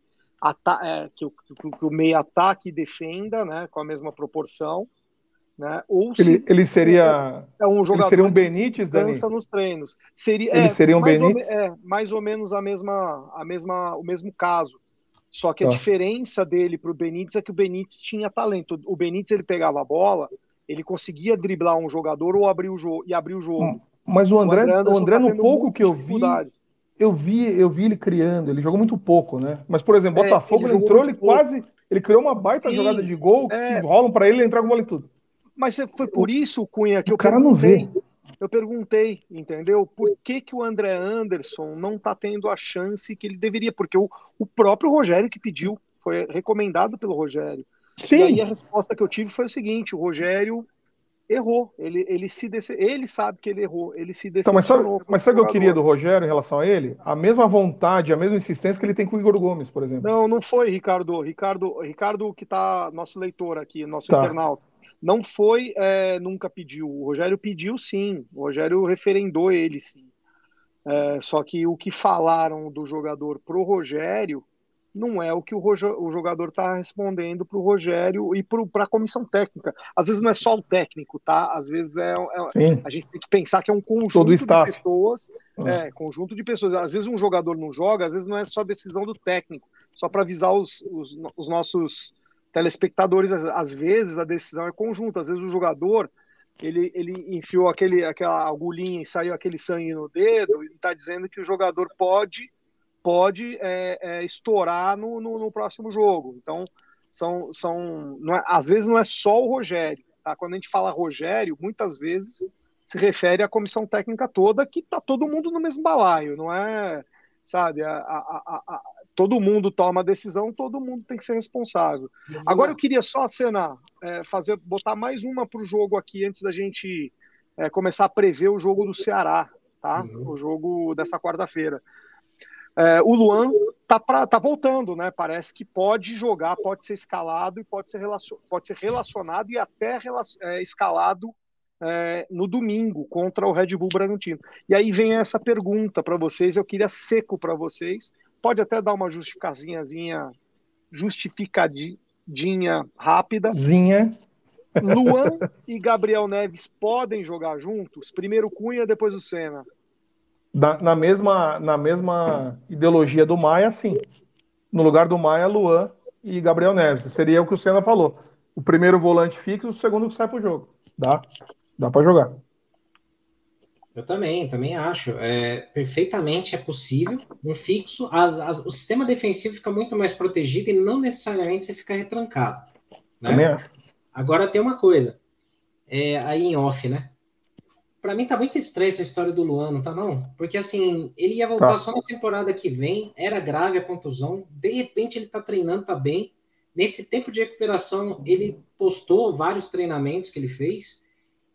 é, que, o, que o meio ataque e defenda, né, com a mesma proporção, né? Ou ele, se ele seria é um jogador ele seria um Benítez, dança nos treinos. Seria, ele é, seria um Benítez? Ou, é, mais ou menos a mesma, a mesma, o mesmo caso. Só que a ah. diferença dele para o Benítez é que o Benítez tinha talento. O Benítez ele pegava a bola, ele conseguia driblar um jogador ou abrir o jogo e abrir o jogo. Hum, mas o André, o André, o André tá no pouco que eu vi, eu vi, eu vi ele criando, ele jogou muito pouco, né? Mas, por exemplo, é, Botafogo ele entrou, ele pouco. quase. Ele criou uma baita Sim, jogada de gol, que é... rolam para ele, ele entrar com bola e tudo. Mas foi por isso, Cunha, que o eu cara não vê. Eu perguntei, entendeu? Por que, que o André Anderson não está tendo a chance que ele deveria? Porque o, o próprio Rogério que pediu, foi recomendado pelo Rogério. Sim. E aí a resposta que eu tive foi o seguinte: o Rogério errou. Ele, ele, se dece... ele sabe que ele errou, ele se decepcionou. Então, mas sabe, o que eu queria do Rogério em relação a ele? A mesma vontade, a mesma insistência que ele tem com o Igor Gomes, por exemplo. Não, não foi, Ricardo. Ricardo, Ricardo que está nosso leitor aqui, nosso tá. internauta. Não foi, é, nunca pediu. O Rogério pediu sim. O Rogério referendou ele sim. É, só que o que falaram do jogador pro Rogério não é o que o, o jogador está respondendo para o Rogério e para a comissão técnica. Às vezes não é só o técnico, tá? Às vezes é, é a gente tem que pensar que é um conjunto de pessoas, ah. é, conjunto de pessoas. Às vezes um jogador não joga, às vezes não é só decisão do técnico. Só para avisar os, os, os, nossos telespectadores, às, às vezes a decisão é conjunta. Às vezes o jogador ele, ele enfiou aquele, aquela agulhinha e saiu aquele sangue no dedo e está dizendo que o jogador pode pode é, é, estourar no, no, no, próximo jogo. Então, são, são é, às vezes não é só o Rogério. Tá? Quando a gente fala Rogério, muitas vezes se refere à comissão técnica toda, que está todo mundo no mesmo balaio, não é, sabe, a, a, a, todo mundo toma a decisão, todo mundo tem que ser responsável. Agora eu queria só, Cena, é, fazer, botar mais uma para o jogo aqui, antes da gente é, começar a prever o jogo do Ceará, tá? Uhum. O jogo dessa quarta-feira. É, o Luan tá, pra, tá voltando, né? Parece que pode jogar, pode ser escalado e pode ser, relacion, pode ser relacionado e até é, escalado é, no domingo contra o Red Bull Bragantino. E aí vem essa pergunta para vocês, eu queria seco para vocês. Pode até dar uma justificazinha, justificadinha rápida. Zinha. Luan e Gabriel Neves podem jogar juntos? Primeiro Cunha, depois o Senna na, na, mesma, na mesma ideologia do Maia, sim. No lugar do Maia, Luan e Gabriel Neves. Seria o que o Senna falou. O primeiro volante fixo, o segundo que sai para o jogo. Dá, dá para jogar. Eu também, também acho. É, perfeitamente é possível. Um fixo, as, as, o sistema defensivo fica muito mais protegido e não necessariamente você fica retrancado. Né? Também acho. Agora tem uma coisa. É, aí em off, né? Para mim tá muito estranha essa história do Luan, não tá não? Porque assim, ele ia voltar tá. só na temporada que vem, era grave a contusão, de repente ele tá treinando, tá bem. Nesse tempo de recuperação, ele postou vários treinamentos que ele fez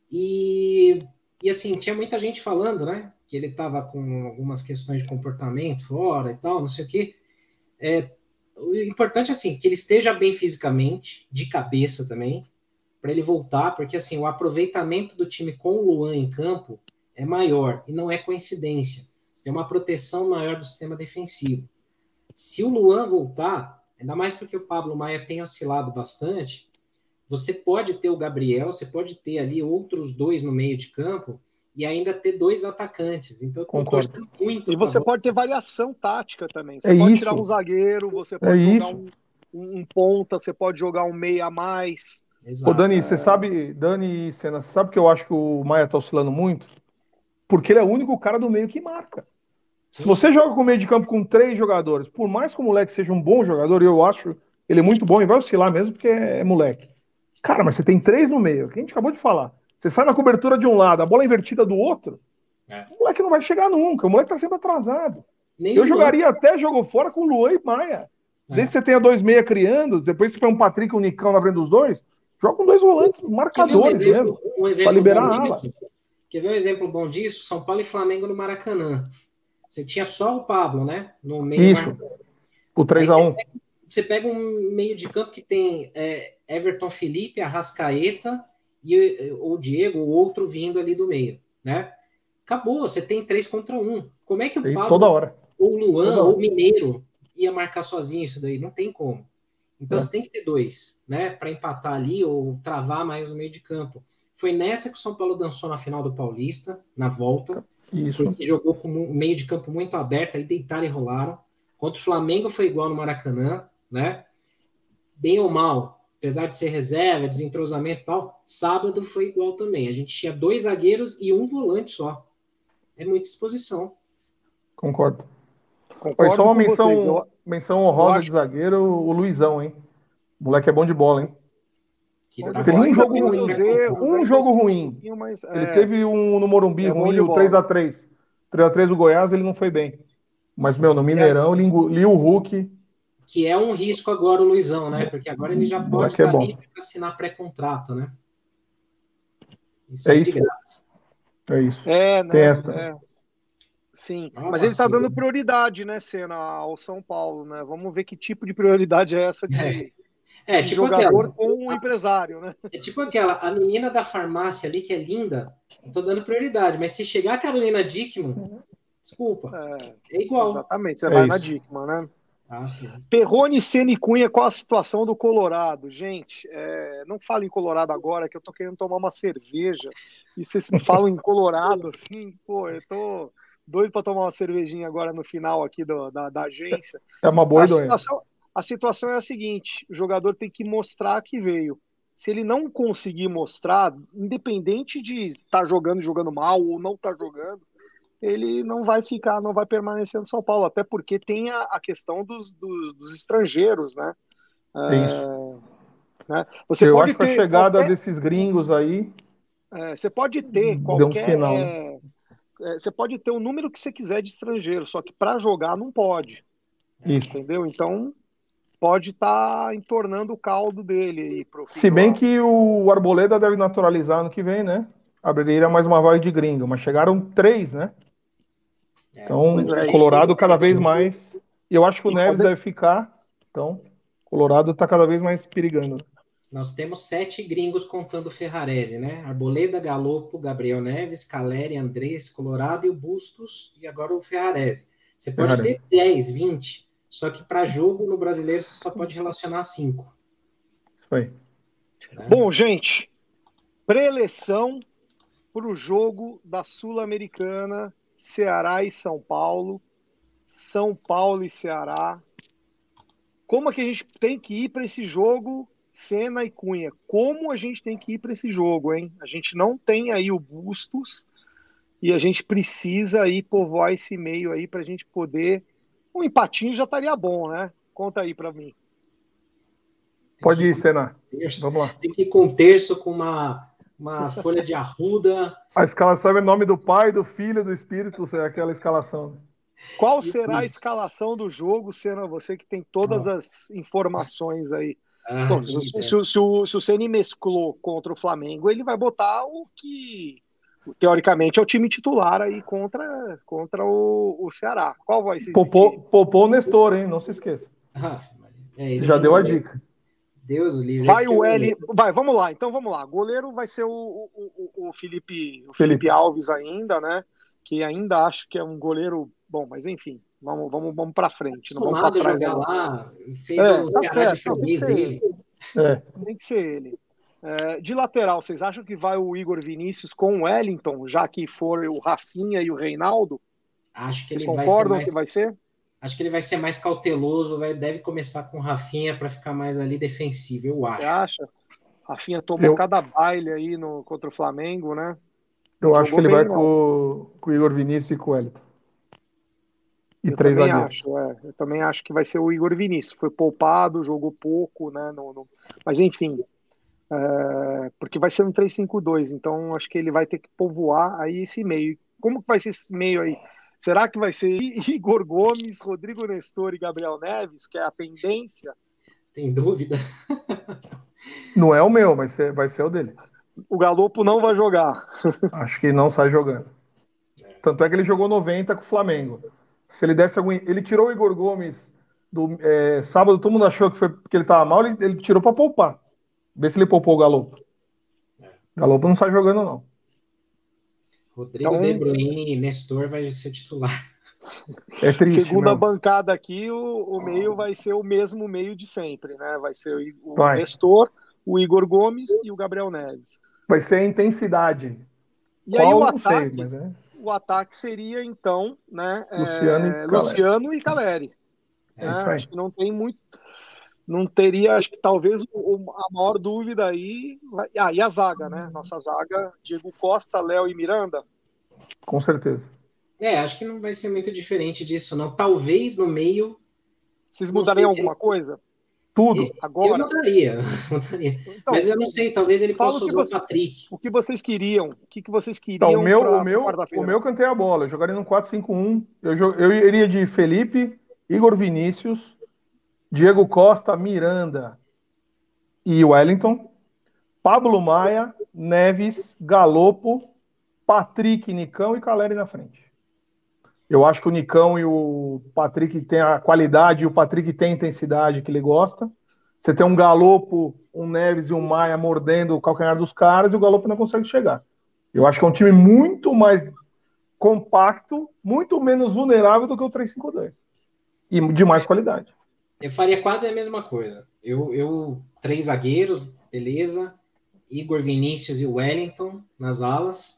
e, e assim, tinha muita gente falando, né? Que ele tava com algumas questões de comportamento fora e tal, não sei o quê. É, o importante, assim, que ele esteja bem fisicamente, de cabeça também, para ele voltar, porque assim, o aproveitamento do time com o Luan em campo é maior e não é coincidência. Você tem uma proteção maior do sistema defensivo. Se o Luan voltar, ainda mais porque o Pablo Maia tem oscilado bastante, você pode ter o Gabriel, você pode ter ali outros dois no meio de campo e ainda ter dois atacantes. Então, eu Concordo. muito. E você pode ter variação tática também. Você É pode isso. tirar um zagueiro, você pode É jogar um, um ponta, você pode jogar um meia a mais. Exato. Ô, Dani, você sabe, Dani e Senna, você sabe que eu acho que o Maia tá oscilando muito? Porque ele é o único cara do meio que marca. Se Sim. você joga com o meio de campo com três jogadores, por mais que o moleque seja um bom jogador, eu acho ele muito bom, e vai oscilar mesmo porque é moleque. Cara, mas você tem três no meio, que a gente acabou de falar. Você sai na cobertura de um lado, a bola é invertida do outro, É. o moleque não vai chegar nunca, o moleque tá sempre atrasado. Nem Eu jogaria até jogo fora com o Luan e Maia. É. Desde que você tenha dois meia criando, depois você põe um Patrick e um Nicão na frente dos dois, joga com dois volantes ver um marcadores mesmo. um exemplo liberar bom a ala. disso? Quer ver um exemplo bom disso? São Paulo e Flamengo no Maracanã. Você tinha só o Pablo, né? No meio Isso. O 3x1. Você pega um meio de campo que tem é, Everton Felipe, Arrascaeta e ou o Diego, o outro vindo ali do meio, né? Acabou, você tem três contra um. Como é que o Pablo toda hora. ou o Luan Toda ou o Mineiro ia marcar sozinho isso daí? Não tem como. Então É. você tem que ter dois, né? Para empatar ali ou travar mais o meio de campo. Foi nessa que o São Paulo dançou na final do Paulista, na volta, Isso. porque jogou com um meio de campo muito aberto, aí deitaram e rolaram. Contra o Flamengo foi igual no Maracanã, né? Bem ou mal, apesar de ser reserva, desentrosamento e tal, sábado foi igual também. A gente tinha dois zagueiros e um volante só. É muita exposição. Concordo. Concordo Foi só uma com menção, vocês. Eu- menção honrosa de zagueiro, o Luizão, hein? O moleque é bom de bola, hein? Tá de Teve bola. um com- jogo ruim, né? erros, Um jogo ruim. um mas, Ele é, teve um no Morumbi É ruim, de o bola. 3x3. 3x3 do Goiás, ele não foi bem. Mas, meu, no Mineirão, ele engoliu o Hulk. Que é um risco agora o Luizão, né? Porque agora ele já pode Moleque é estar bom. livre para assinar pré-contrato, né? Isso É é de isso. graça. É isso. É, né? Tem esta. é. Sim, Ah, mas ele tá vacilo. dando prioridade, né, Senna, ao São Paulo, né? Vamos ver que tipo de prioridade é essa de, É. É, de tipo jogador aquela. com o empresário, né? É tipo aquela, a menina da farmácia ali que é linda, eu tô dando prioridade, mas se chegar a Carolina Dickman, desculpa, É, é igual. exatamente, você É vai isso. na Dickman, né? Ah, sim. Perrone, Senna e Cunha, qual a situação do Colorado? Gente, é, não fala em Colorado agora, que eu tô querendo tomar uma cerveja, e vocês me falam em Colorado, assim, pô, eu tô doido para tomar uma cervejinha agora no final aqui do- da, da agência. É uma boa A ideia. situação, a situação é a seguinte: o jogador tem que mostrar que veio. Se ele não conseguir mostrar, independente de estar jogando jogando mal ou não estar jogando, ele não vai ficar, não vai permanecer no São Paulo, até porque tem a, a questão dos, dos, dos estrangeiros, né? É isso. né? Você Eu pode acho que a ter chegada qualquer- desses gringos aí é, você pode ter Deu um qualquer. sinal, é, é, você pode ter o número que você quiser de estrangeiro, só que para jogar não pode. Isso. Entendeu? Então pode estar entornando o caldo dele aí pro fim Se bem que o Arboleda deve naturalizar ano que vem, né? Abriria mais uma vaga de gringo, mas chegaram três, né? É, Então, é, Colorado cada vez mais. E eu acho que o E Neves pode- deve ficar. Então, Colorado tá cada vez mais perigando. Nós temos sete gringos contando o Ferrarese, né? Arboleda, Galopo, Gabriel Neves, Caleri, Andrés, Colorado e o Bustos, e agora o Ferrarese. Você pode Ferrarese. ter 10, 20, só que para jogo no brasileiro você só pode relacionar cinco. Aí. né? Bom, gente, preleção para o jogo da Sul-Americana, Ceará e São Paulo, São Paulo e Ceará. Como é que a gente tem que ir para esse jogo, Senna e Cunha? Como a gente tem que ir para esse jogo, hein? A gente não tem aí o Bustos e a gente precisa aí povoar esse meio aí para a gente poder. Um empatinho já estaria bom, né? Conta aí para mim. Pode ir, Senna. Vamos lá. Tem que ir com um terço, com uma, uma folha de arruda. A escalação é nome do Pai, do Filho, do Espírito, é aquela escalação. Qual será a escalação do jogo, Senna? Você que tem todas as informações aí. Ah, Bom, que se, ideia. se, se o, se o Ceni mesclou contra o Flamengo, ele vai botar o que teoricamente é o time titular aí contra, contra o, o Ceará. Qual vai ser Popou, o Nestor, hein? Não se esqueça. Ah. É Você já aí. deu a dica. Deus o livre. Vai o é L. Vai, vamos lá. Então vamos lá. Goleiro vai ser o, o, o- o Felipe, o Felipe. Felipe Alves ainda, né? Que ainda acho que é um goleiro bom, mas enfim, Vamos, vamos, vamos para frente. Não vamos para trás. Jogar lá, fez é, o tá certo, de tem que ser dele. Ele. É. Tem que ser ele. É, de lateral, vocês acham que vai o Igor Vinícius com o Wellington, já que for o Rafinha e o Reinaldo? Acho que ele vocês concordam mais... que vai ser? Acho que ele vai ser mais cauteloso, vai, deve começar com o Rafinha para ficar mais ali defensivo, eu acho. Você acha? Rafinha tomou eu... cada baile aí no, contra o Flamengo, né? Eu Jogou acho que ele vai com, com, o Igor Vinícius e com o Wellington. E eu três também acho, é, eu também acho que vai ser o Igor Vinícius. Foi poupado, jogou pouco, né? No, no... Mas enfim, é, porque vai ser um 3-5-2, então acho que ele vai ter que povoar aí esse meio. Como que vai ser esse meio aí? Será que vai ser Igor Gomes, Rodrigo Nestor e Gabriel Neves, que é a tendência? Tem dúvida? Não é o meu, vai ser, vai ser o dele. O Galopo não vai jogar. Acho que não sai jogando. Tanto é que ele jogou 90 com o Flamengo. Se ele desse algum. Ele tirou o Igor Gomes do é, sábado, todo mundo achou que foi porque ele estava mal, ele, ele tirou para poupar. Vê se ele poupou o Galopo. É. Galopo não sai jogando, não. Rodrigo então, De Bruyne e Nestor vai ser titular. É triste, Segundo a bancada aqui, o, o, meio vai ser o mesmo meio de sempre, né? Vai ser o, o Nestor, o Igor Gomes e o Gabriel Neves. Vai ser a intensidade. E Qual, aí o ataque, sei, é... o ataque seria então, né? Luciano, é, e, Luciano e Caleri. É, né? Acho que não tem muito não teria, acho que talvez o, a maior dúvida aí. Ah, e a zaga, né? Nossa zaga, Diego Costa, Léo e Miranda. Com certeza. É, acho que não vai ser muito diferente disso, não. Talvez no meio. Vocês mudariam alguma se... coisa? Tudo. Agora. Eu mudaria. mudaria. Então, Mas eu não sei, talvez ele possa usar você, o Patrick. O que vocês queriam? O que, que vocês queriam? Então, o meu, o meu, o meu cantei a bola. Eu jogaria no 4-5-1. Eu, eu iria de Felipe, Igor Vinícius, Diego Costa, Miranda e Wellington, Pablo Maia, Neves, Galopo, Patrick, Nicão e Caleri na frente. Eu acho que o Nicão e o Patrick têm a qualidade e o Patrick tem a intensidade que ele gosta. Você tem um Galopo, um Neves e um Maia mordendo o calcanhar dos caras e o Galopo não consegue chegar. Eu acho que é um time muito mais compacto, muito menos vulnerável do que o 3-5-2. E de mais qualidade. Eu faria quase a mesma coisa. Eu, eu três zagueiros, beleza. Igor Vinícius e Wellington nas alas.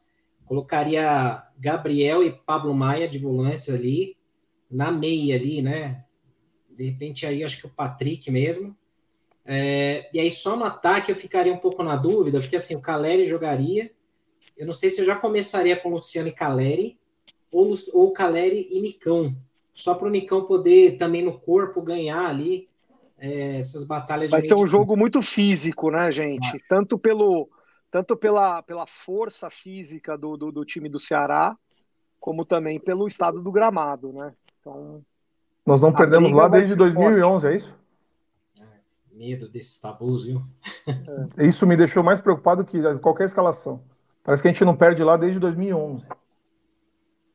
Colocaria Gabriel e Pablo Maia de volantes ali, na meia ali, né? De repente aí acho que o Patrick mesmo. É, e aí só no ataque eu ficaria um pouco na dúvida, porque assim, o Caleri jogaria. Eu não sei se eu já começaria com Luciano e Caleri, ou, ou Caleri e Nicão só para o Nicão poder também no corpo ganhar ali é, essas batalhas. Vai ser um jogo muito físico, né, gente? Ah. Tanto pelo tanto pela, pela força física do, do, do, time do Ceará, como também pelo estado do gramado, né? Então, nós não perdemos lá desde 2011, forte. é isso? É, medo desses tabus, viu? É. Isso me deixou mais preocupado que qualquer escalação. Parece que a gente não perde lá desde 2011.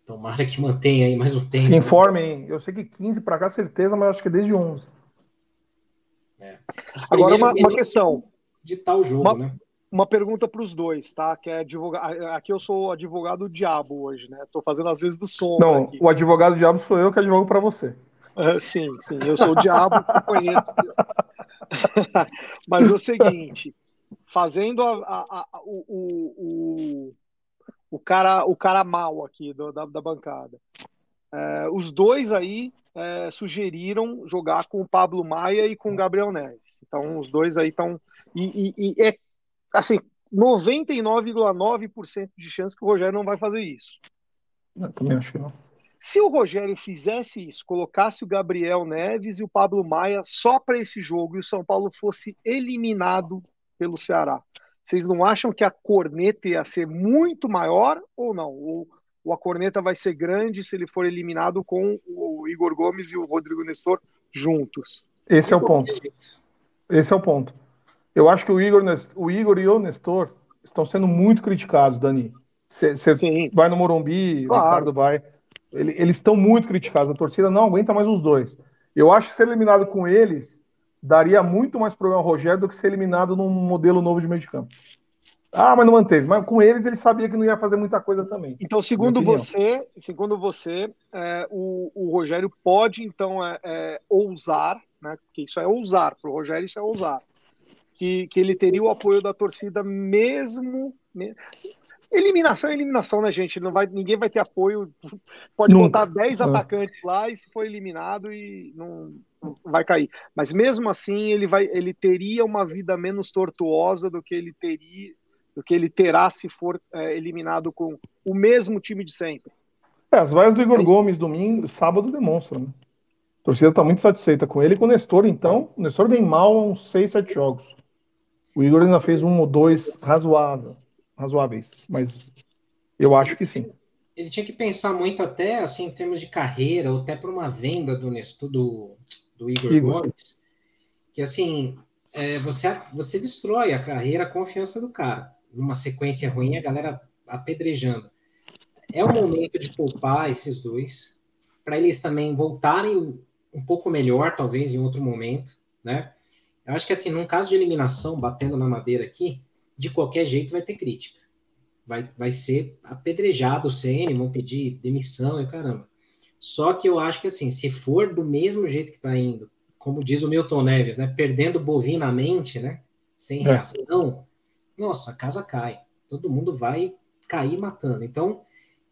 Tomara que mantenha aí mais um tempo. Se informem. Eu sei que 15 para cá, certeza, mas acho que é desde 11. É. Agora, uma, uma questão. De tal jogo, uma, né? Uma pergunta para os dois, tá? Que é advogado. Aqui eu sou o advogado diabo hoje, né? Estou fazendo às vezes do som. Não, aqui. o advogado diabo sou eu que advogo para você. Uh, sim, sim. Eu sou o diabo que conheço. mas é o seguinte: fazendo a, a, a, o, o o cara, o cara mal aqui do, da, da bancada. É, os dois aí é, sugeriram jogar com o Pablo Maia e com o Gabriel Neves. Então, os dois aí estão. E, e, e, é assim: 99,9% de chance que o Rogério não vai fazer isso. Eu também acho que não. Se o Rogério fizesse isso, colocasse o Gabriel Neves e o Pablo Maia só para esse jogo e o São Paulo fosse eliminado pelo Ceará, vocês não acham que a corneta ia ser muito maior ou não? Ou, ou a corneta vai ser grande se ele for eliminado com o Igor Gomes e o Rodrigo Nestor juntos? Esse é o ponto. Esse é o ponto. Eu acho que o Igor, o Igor e o Nestor estão sendo muito criticados, Dani. Você vai no Morumbi, claro. o Ricardo vai. Ele, eles estão muito criticados. A torcida não aguenta mais os dois. Eu acho que ser eliminado com eles daria muito mais problema ao Rogério do que ser eliminado num modelo novo de meio de campo. Ah, mas não manteve. Mas com eles ele sabia que não ia fazer muita coisa também. Então, segundo você, segundo você, é, o, o, Rogério pode então é, é, ousar, né? Porque isso é ousar para o Rogério, isso é ousar. Que, que ele teria o apoio da torcida mesmo, Eliminação é eliminação, né, gente? Não vai, ninguém vai ter apoio. Pode Nunca. botar 10 é. atacantes lá e se for eliminado e não, não, vai cair. Mas mesmo assim, ele vai, ele teria uma vida menos tortuosa do que ele teria, do que ele terá se for é, eliminado com o mesmo time de sempre. É, as vaias do Igor é Gomes domingo, sábado demonstram. Né? A torcida está muito satisfeita com ele. E com o Nestor, então, o Nestor vem mal há uns 6, 7 jogos. O Igor ainda fez um ou dois razoável razoáveis, mas eu acho que sim. Ele tinha que pensar muito até assim em termos de carreira, ou até para uma venda do, do, do Igor, Igor, Gomes, que assim é, você, você destrói a carreira, a confiança do cara. Numa sequência ruim, a galera apedrejando. É o momento de poupar esses dois, para eles também voltarem um pouco melhor, talvez, em outro momento, né? Eu acho que assim, num caso de eliminação, batendo na madeira aqui, de qualquer jeito vai ter crítica. Vai, vai ser apedrejado o CN, vão pedir demissão e caramba. Só que eu acho que assim, se for do mesmo jeito que está indo, como diz o Milton Neves, né, perdendo bovinamente, né, sem é. reação, é. nossa, a casa cai. Todo mundo vai cair matando. Então,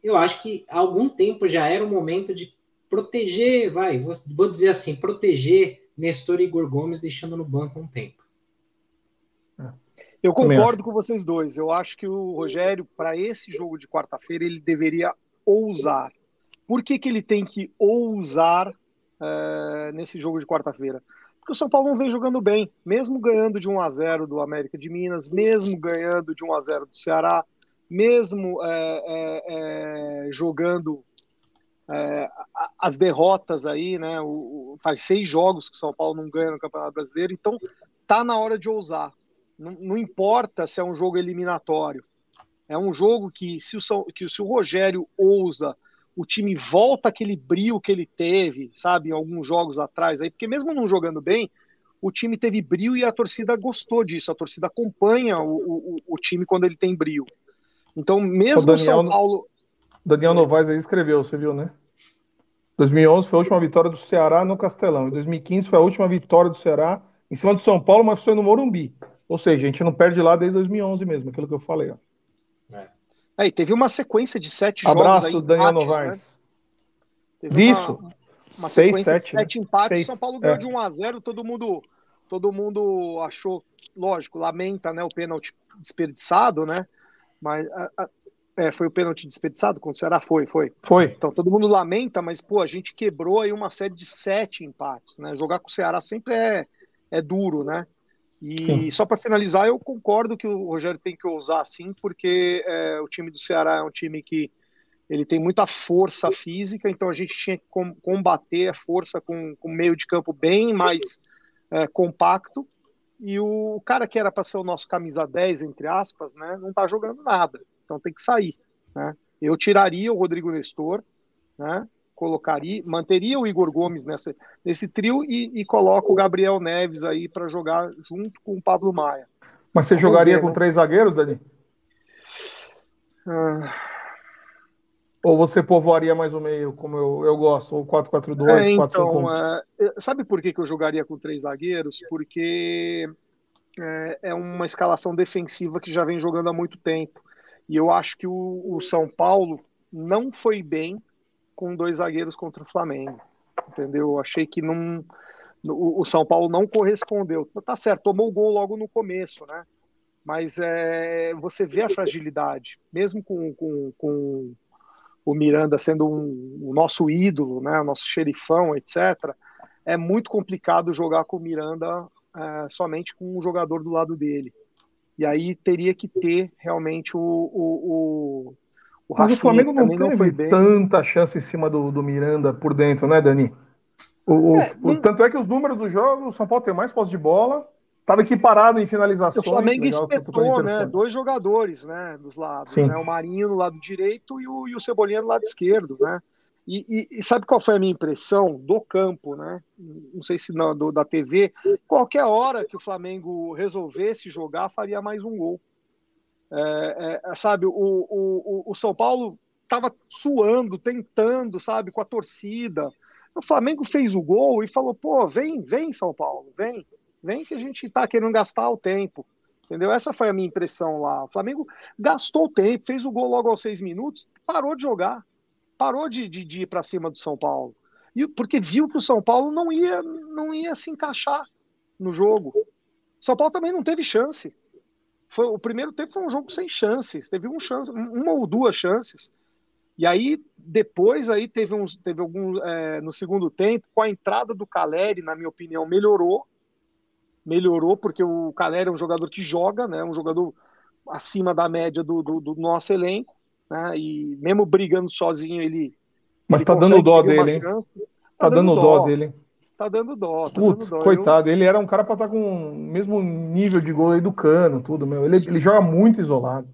eu acho que há algum tempo já era o momento de proteger, vai, vou, vou dizer assim, proteger Nestor e Igor Gomes deixando no banco um tempo. Eu concordo com vocês dois. Eu acho que o Rogério, para esse jogo de quarta-feira, ele deveria ousar. Por que, que ele tem que ousar é, nesse jogo de quarta-feira? Porque o São Paulo não vem jogando bem, mesmo ganhando de 1 a 0 do América de Minas, mesmo ganhando de 1 a 0 do Ceará, mesmo é, é, jogando as derrotas aí, né? O, faz seis jogos que o São Paulo não ganha no Campeonato Brasileiro, então tá na hora de ousar. Não, não, importa se é um jogo eliminatório. É um jogo que se, o, que, se o Rogério ousa, o time volta aquele brilho que ele teve, sabe, em alguns jogos atrás aí, porque mesmo não jogando bem, o time teve brilho e a torcida gostou disso. A torcida acompanha o, o, o time quando ele tem brilho. Então, mesmo o São Paulo. Daniel Novaes aí escreveu, você viu, né? 2011 foi a última vitória do Ceará no Castelão. Em 2015 foi a última vitória do Ceará em cima do São Paulo, mas foi no Morumbi. Ou seja, a gente não perde lá desde 2011 mesmo, aquilo que eu falei. Ó. É. é e teve uma sequência de sete Abraço, jogos aí, Daniel Novaes. Né? Isso. Uma, uma Seis, sequência sete, de sete né? empates, Seis. São Paulo ganhou é. de 1 a 0 todo mundo, todo mundo achou, lógico, lamenta né, o pênalti desperdiçado, né? Mas a, a, é, foi o pênalti desperdiçado contra o Ceará? Foi, foi. Foi. Então todo mundo lamenta, mas pô, a gente quebrou aí uma série de sete empates, né? Jogar com o Ceará sempre é, é duro, né? E sim. só para finalizar, eu concordo que o Rogério tem que ousar sim, porque é, o time do Ceará é um time que ele tem muita força física, então a gente tinha que combater a força com, com meio de campo bem mais é, compacto. E o cara que era para ser o nosso camisa 10, entre aspas, né, não está jogando nada, então tem que sair. Né? Eu tiraria o Rodrigo Nestor, né, colocaria, manteria o Igor Gomes nessa, nesse trio e, e coloca o Gabriel Neves aí para jogar junto com o Pablo Maia. Mas você Vamos jogaria ver, com né? três zagueiros, Dani? Ah... Ou você povoaria mais o meio, como eu, eu gosto, ou 4-4-2, é, então, 4-5-1? É, sabe por que, que eu jogaria com três zagueiros? Porque é, é, uma escalação defensiva que já vem jogando há muito tempo. E eu acho que o, o São Paulo não foi bem com dois zagueiros contra o Flamengo. Entendeu? Achei que não, o, São Paulo não correspondeu. Tá certo, tomou o gol logo no começo, né? Mas é, você vê a fragilidade, mesmo com, com, com o Miranda sendo um, o nosso ídolo, né, o nosso xerifão, etc. É muito complicado jogar com o Miranda é, somente com um jogador do lado dele. E aí teria que ter realmente o, o, o o Mas o Flamengo não teve não foi bem. tanta chance em cima do, do Miranda por dentro, né, Dani? O, é, o, Tanto é que os números do jogo, o São Paulo tem mais posse de bola, estava equiparado em finalizações. O Flamengo espetou, né? Dois jogadores, né? Dos lados, né? O Marinho no lado direito e o, e o Cebolinha no lado esquerdo, né? E, e, e, sabe qual foi a minha impressão do campo, né? Não sei se na, do, da TV. Qualquer hora que o Flamengo resolvesse jogar, faria mais um gol. É, é, sabe, o, o, o São Paulo estava suando, tentando, sabe, com a torcida. O Flamengo fez o gol e falou: pô, vem, vem, São Paulo, vem, vem que a gente está querendo gastar o tempo. Entendeu? Essa foi a minha impressão lá. O Flamengo gastou o tempo, fez o gol logo aos seis minutos, parou de jogar, parou de, de, de ir para cima do São Paulo. E, porque viu que o São Paulo não ia, não ia se encaixar no jogo. São Paulo também não teve chance. Foi, o primeiro tempo foi um jogo sem chances. Teve um chance, uma ou duas chances. E aí, depois, aí teve, uns, teve algum. É, no segundo tempo, com a entrada do Caleri, na minha opinião, melhorou. Melhorou, porque o Caleri é um jogador que joga, né? Um jogador acima da média do, do, do nosso elenco. Né? E mesmo brigando sozinho, ele. Mas ele tá dando dó dele, hein? Tá, tá, dando, dó, dó dele tá dando dó. Tá Putz, dando dó. coitado, eu... ele era um cara para estar tá com o mesmo nível de gol aí do Cano, tudo, meu. Ele, ele joga muito isolado.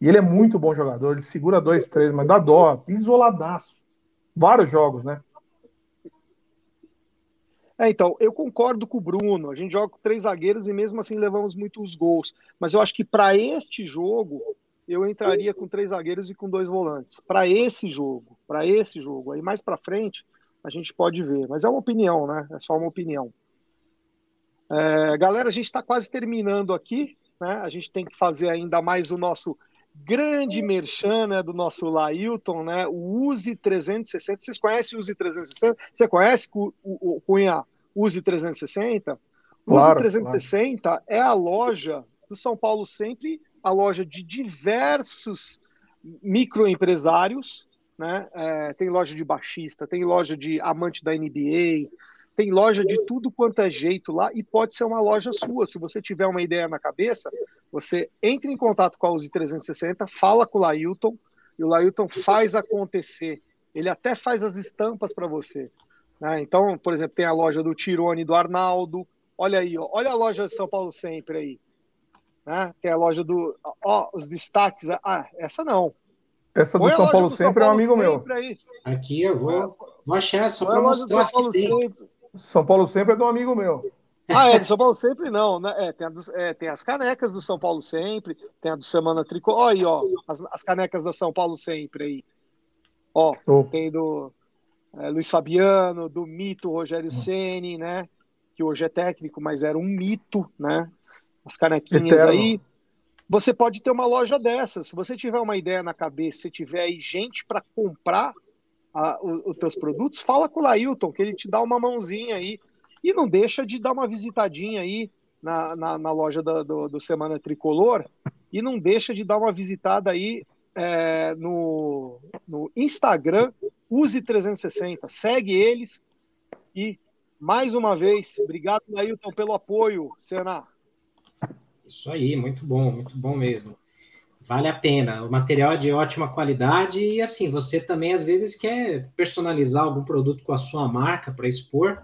E ele é muito bom jogador, ele segura dois, três, mas dá dó, isoladaço. Vários jogos, né? É, então, eu concordo com o Bruno. A gente joga com três zagueiros e mesmo assim levamos muitos gols. Mas eu acho que para este jogo, eu entraria com três zagueiros e com dois volantes. Para esse jogo, para esse jogo. Aí mais para frente, a gente pode ver. Mas é uma opinião, né? É só uma opinião. É, galera, a gente está quase terminando aqui. Né? A gente tem que fazer ainda mais o nosso grande merchan né, do nosso Lailton, né? O Use 360. Vocês conhecem o Use 360? Você conhece o, o, o Cunha Use 360? O Use 360 claro. é a loja do São Paulo Sempre, a loja de diversos microempresários né? É, tem loja de baixista, tem loja de amante da NBA, tem loja de tudo quanto é jeito lá e pode ser uma loja sua. Se você tiver uma ideia na cabeça, você entra em contato com a Uzi 360, fala com o Lailton e o Lailton faz acontecer. Ele até faz as estampas para você. Né? Então, por exemplo, tem a loja do Tirone do Arnaldo. Olha aí, ó, olha a loja de São Paulo sempre aí. Né? Tem a loja do. Ó, os destaques. Ah, essa não. Essa do São Paulo do sempre São Paulo é um amigo meu. Aí. Aqui eu vou, vou achar só para mostrar São Paulo, sempre. São Paulo sempre é do amigo meu. Ah, é, do São Paulo sempre não, né? É, tem, do, é, tem, as canecas do São Paulo sempre, tem a do Semana Tricô. Olha aí, ó, as, as, canecas da São Paulo sempre aí. Ó, oh. tem do é, Luiz Fabiano, do mito Rogério Ceni, né? Que hoje é técnico, mas era um mito, né? As canequinhas Eterno. aí. Você pode ter uma loja dessas. Se você tiver uma ideia na cabeça, se tiver aí gente para comprar os teus produtos, fala com o Lailton, que ele te dá uma mãozinha aí. E não deixa de dar uma visitadinha aí na, na, na loja do, do, do, Semana Tricolor. E não deixa de dar uma visitada aí é, no, no Instagram, Use360. Segue eles. E, mais uma vez, obrigado, Lailton, pelo apoio, Sena. Isso aí, muito bom, muito bom mesmo. Vale a pena. O material é de ótima qualidade e assim, você também às vezes quer personalizar algum produto com a sua marca para expor,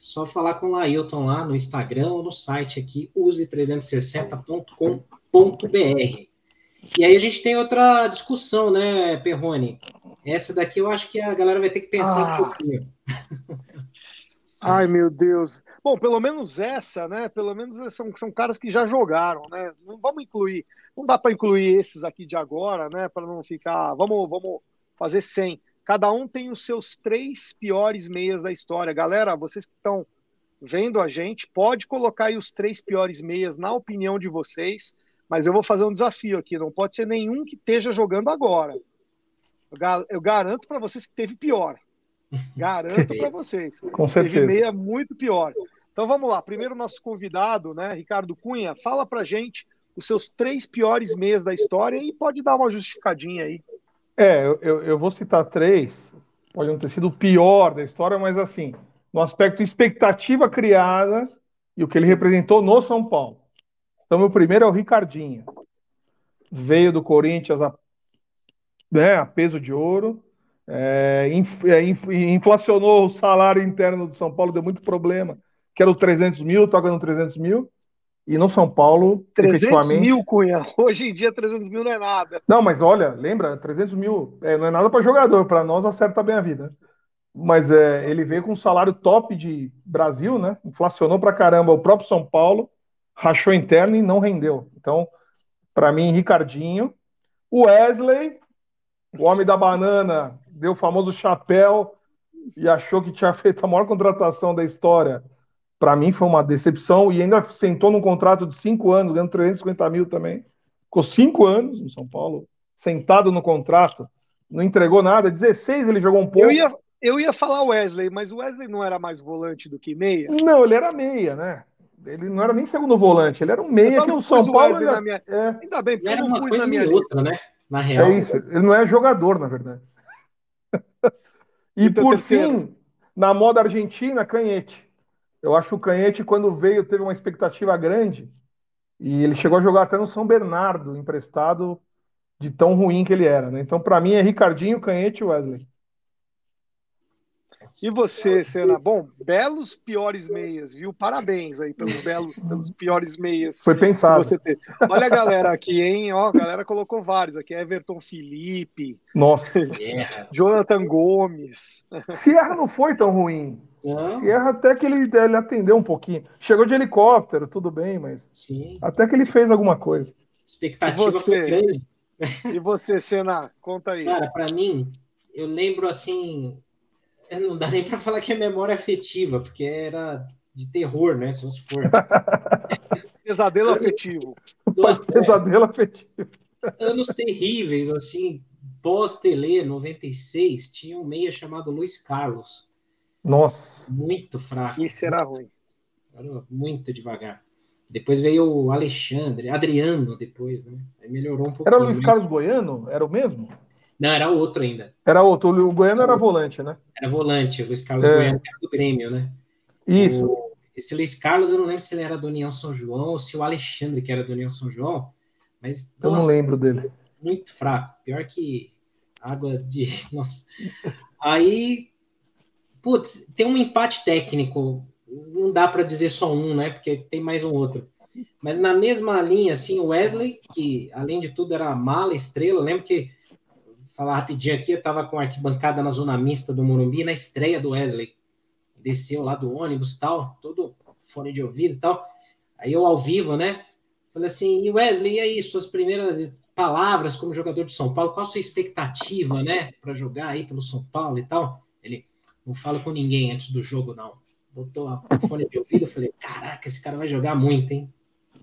só falar com o Lailton lá no Instagram ou no site aqui use360.com.br. E aí a gente tem outra discussão, né, Perrone? Essa daqui eu acho que a galera vai ter que pensar ah. um pouquinho. Ai, meu Deus. Bom, pelo menos essa, né? Pelo menos são, são caras que já jogaram, né? Não vamos incluir, não dá para incluir esses aqui de agora, né? Para não ficar. Vamos, vamos fazer 100. Cada um tem os seus três piores meias da história. Galera, vocês que estão vendo a gente, pode colocar aí os três piores meias na opinião de vocês, mas eu vou fazer um desafio aqui. Não pode ser nenhum que esteja jogando agora. Eu garanto para vocês que teve pior. Garanto para vocês. Com certeza. Teve meia muito pior. Então vamos lá. Primeiro, nosso convidado, né, Ricardo Cunha, fala para gente os seus três piores meias da história e pode dar uma justificadinha aí. É, eu, eu vou citar três. Pode não ter sido o pior da história, mas assim, no aspecto expectativa criada e o que ele representou no São Paulo. Então, meu primeiro é o Ricardinho. Veio do Corinthians a, né, a peso de ouro é, é inflacionou o salário interno do São Paulo, deu muito problema, que era o 300 mil, toca no 300 mil, e no São Paulo, 300 mil, Cunha, hoje em dia 300 mil não é nada. Não, mas olha, lembra, 300 mil é, não é nada para jogador, para nós acerta bem a vida. Mas é, ele veio com um salário top de Brasil, né? Inflacionou para caramba o próprio São Paulo, rachou interno e não rendeu. Então, Para mim, Ricardinho. O Wesley, o homem da banana, deu o famoso chapéu e achou que tinha feito a maior contratação da história. Para mim foi uma decepção e ainda sentou num contrato de cinco anos, ganhando 350 mil também. Ficou cinco anos no São Paulo, sentado no contrato, não entregou nada. 16 ele jogou um pouco. Eu ia, eu ia falar Wesley, mas o Wesley não era mais volante do que meia? Não, ele era meia, né? Ele não era nem segundo volante, ele era um meia que no São Paulo. Ainda, minha... é... ainda bem, porque era eu não uma pus coisa na minha outra, lista. né? Na real. É isso, ele não é jogador, na verdade. E por terceiro. fim, na moda argentina, Canhete. Eu acho que o Canhete, quando veio, teve uma expectativa grande. E ele chegou a jogar até no São Bernardo, emprestado de tão ruim que ele era. Né? Então, para mim, é Ricardinho, Canhete e Wesley. E você, Senna? Bom, belos piores meias, viu? Parabéns aí pelos belos, pelos piores meias Foi que pensado. você teve. Olha a galera aqui, hein? Ó, a galera colocou vários aqui. Everton Felipe, Nossa. Guerra. Jonathan Gomes. Sierra não foi tão ruim. Não, Sierra até que ele, ele atendeu um pouquinho. Chegou de helicóptero, tudo bem, mas sim. até que ele fez alguma coisa. Expectativa E você? foi grande. E você, Senna? Conta aí. Cara, pra mim, eu lembro assim. Não dá nem pra falar que é memória afetiva, porque era de terror, né? Se você for. Pesadelo afetivo. Nossa, é, Pesadelo afetivo. anos terríveis, assim, pós-Tele 96, tinha um meia chamado Luiz Carlos. Nossa. Muito fraco. Isso era ruim. Era muito devagar. Depois veio o Alexandre, Adriano depois, né? Aí melhorou um pouquinho. Era o Luiz mas- Carlos Goiano? Era o mesmo? Não, era outro ainda. Era outro. O Goiano era volante, né? Era volante, o Luiz Carlos É. Goiano, era do Grêmio, né? Isso. O- esse Luiz Carlos, eu não lembro se ele era do União São João ou se o Alexandre, que era do União São João, mas Eu não nossa, lembro dele. muito fraco. Pior que água de. Nossa. Aí, putz, tem um empate técnico. Não dá para dizer só um, né? Porque tem mais um outro. Mas na mesma linha, assim, o Wesley, que além de tudo era mala, estrela. Lembro que, falar rapidinho aqui, eu tava com a arquibancada na zona mista do Morumbi na estreia do Wesley. Desceu lá do ônibus e tal, todo fone de ouvido e tal. Aí eu ao vivo, né? Falei assim, e Wesley, e aí, suas primeiras palavras como jogador de São Paulo, qual a sua expectativa, né, para jogar aí pelo São Paulo e tal? Ele, não falo com ninguém antes do jogo, não. Botou a fone de ouvido, eu falei, caraca, esse cara vai jogar muito, hein?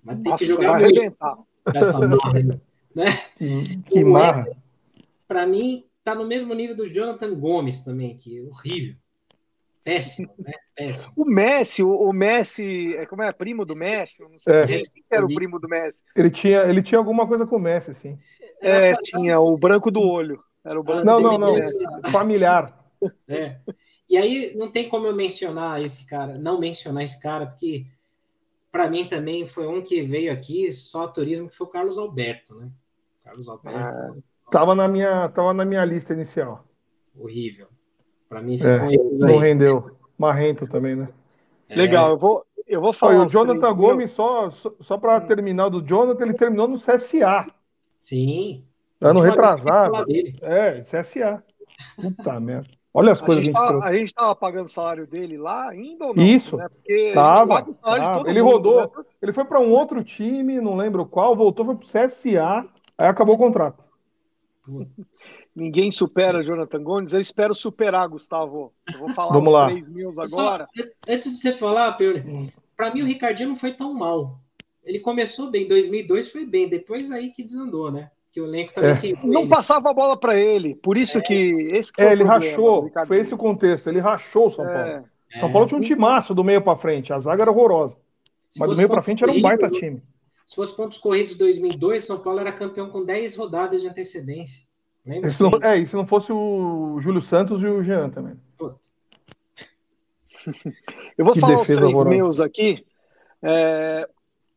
Mas tem Nossa, que vai jogar muito arrebentar. essa marra, né? Que, que O marra. Para mim, tá no mesmo nível do Jonathan Gomes também, que é horrível. Péssimo, né? Péssimo. O Messi, o, o Messi, é como é primo do Messi? Eu não sei É. quem quem era o primo do Messi. Ele tinha, ele tinha alguma coisa com o Messi, sim. É, tinha o branco do olho. Era o branco Não, do não, não. Familiar. É. E aí não tem como eu mencionar esse cara, não mencionar esse cara, porque para mim também foi um que veio aqui só turismo, que foi o Carlos Alberto, né? Carlos Alberto. Ah, Tava na minha, tava na minha lista inicial. horrível. Para mim É, ficam esses não aí. rendeu. Marrento também, né? É, Legal, eu vou, eu vou Olha, falar. o os Jonathan Gomes, meus. só, só, só para terminar do Jonathan, ele terminou no CSA. Sim. Ano que eu retrasado. É, CSA. Puta merda. Olha as A coisas que gente, a gente a gente tava pagando o salário dele lá ainda ou não? Isso. Né? Porque a gente Tava, paga o salário de tava. Ele mundo, rodou. né? Ele foi para um outro time, não lembro qual, voltou, foi pro CSA, aí acabou o contrato. Ninguém supera Jonathan Gomes. Eu espero superar, Gustavo. Eu vou falar Vamos os lá. três meus Só- agora. antes de você falar, Pedro, Hum. para mim o Ricardinho não foi tão mal. Ele começou bem, 2002 foi bem, depois aí que desandou, né? Que o elenco também É. Não ele. passava a bola para ele. Por isso que esse que foi É, o ele problema rachou. Foi esse o contexto. Ele rachou o São Paulo. É, São Paulo tinha um timaço do meio para frente. A zaga era horrorosa. Se Mas do meio para frente era um baita time. Se fosse pontos corridos 2002, São Paulo era campeão com 10 rodadas de antecedência. Lembra? Se não, é, e se não fosse o Júlio Santos e o Jean também. Eu vou Que falar os três horrorosa. meus aqui. É,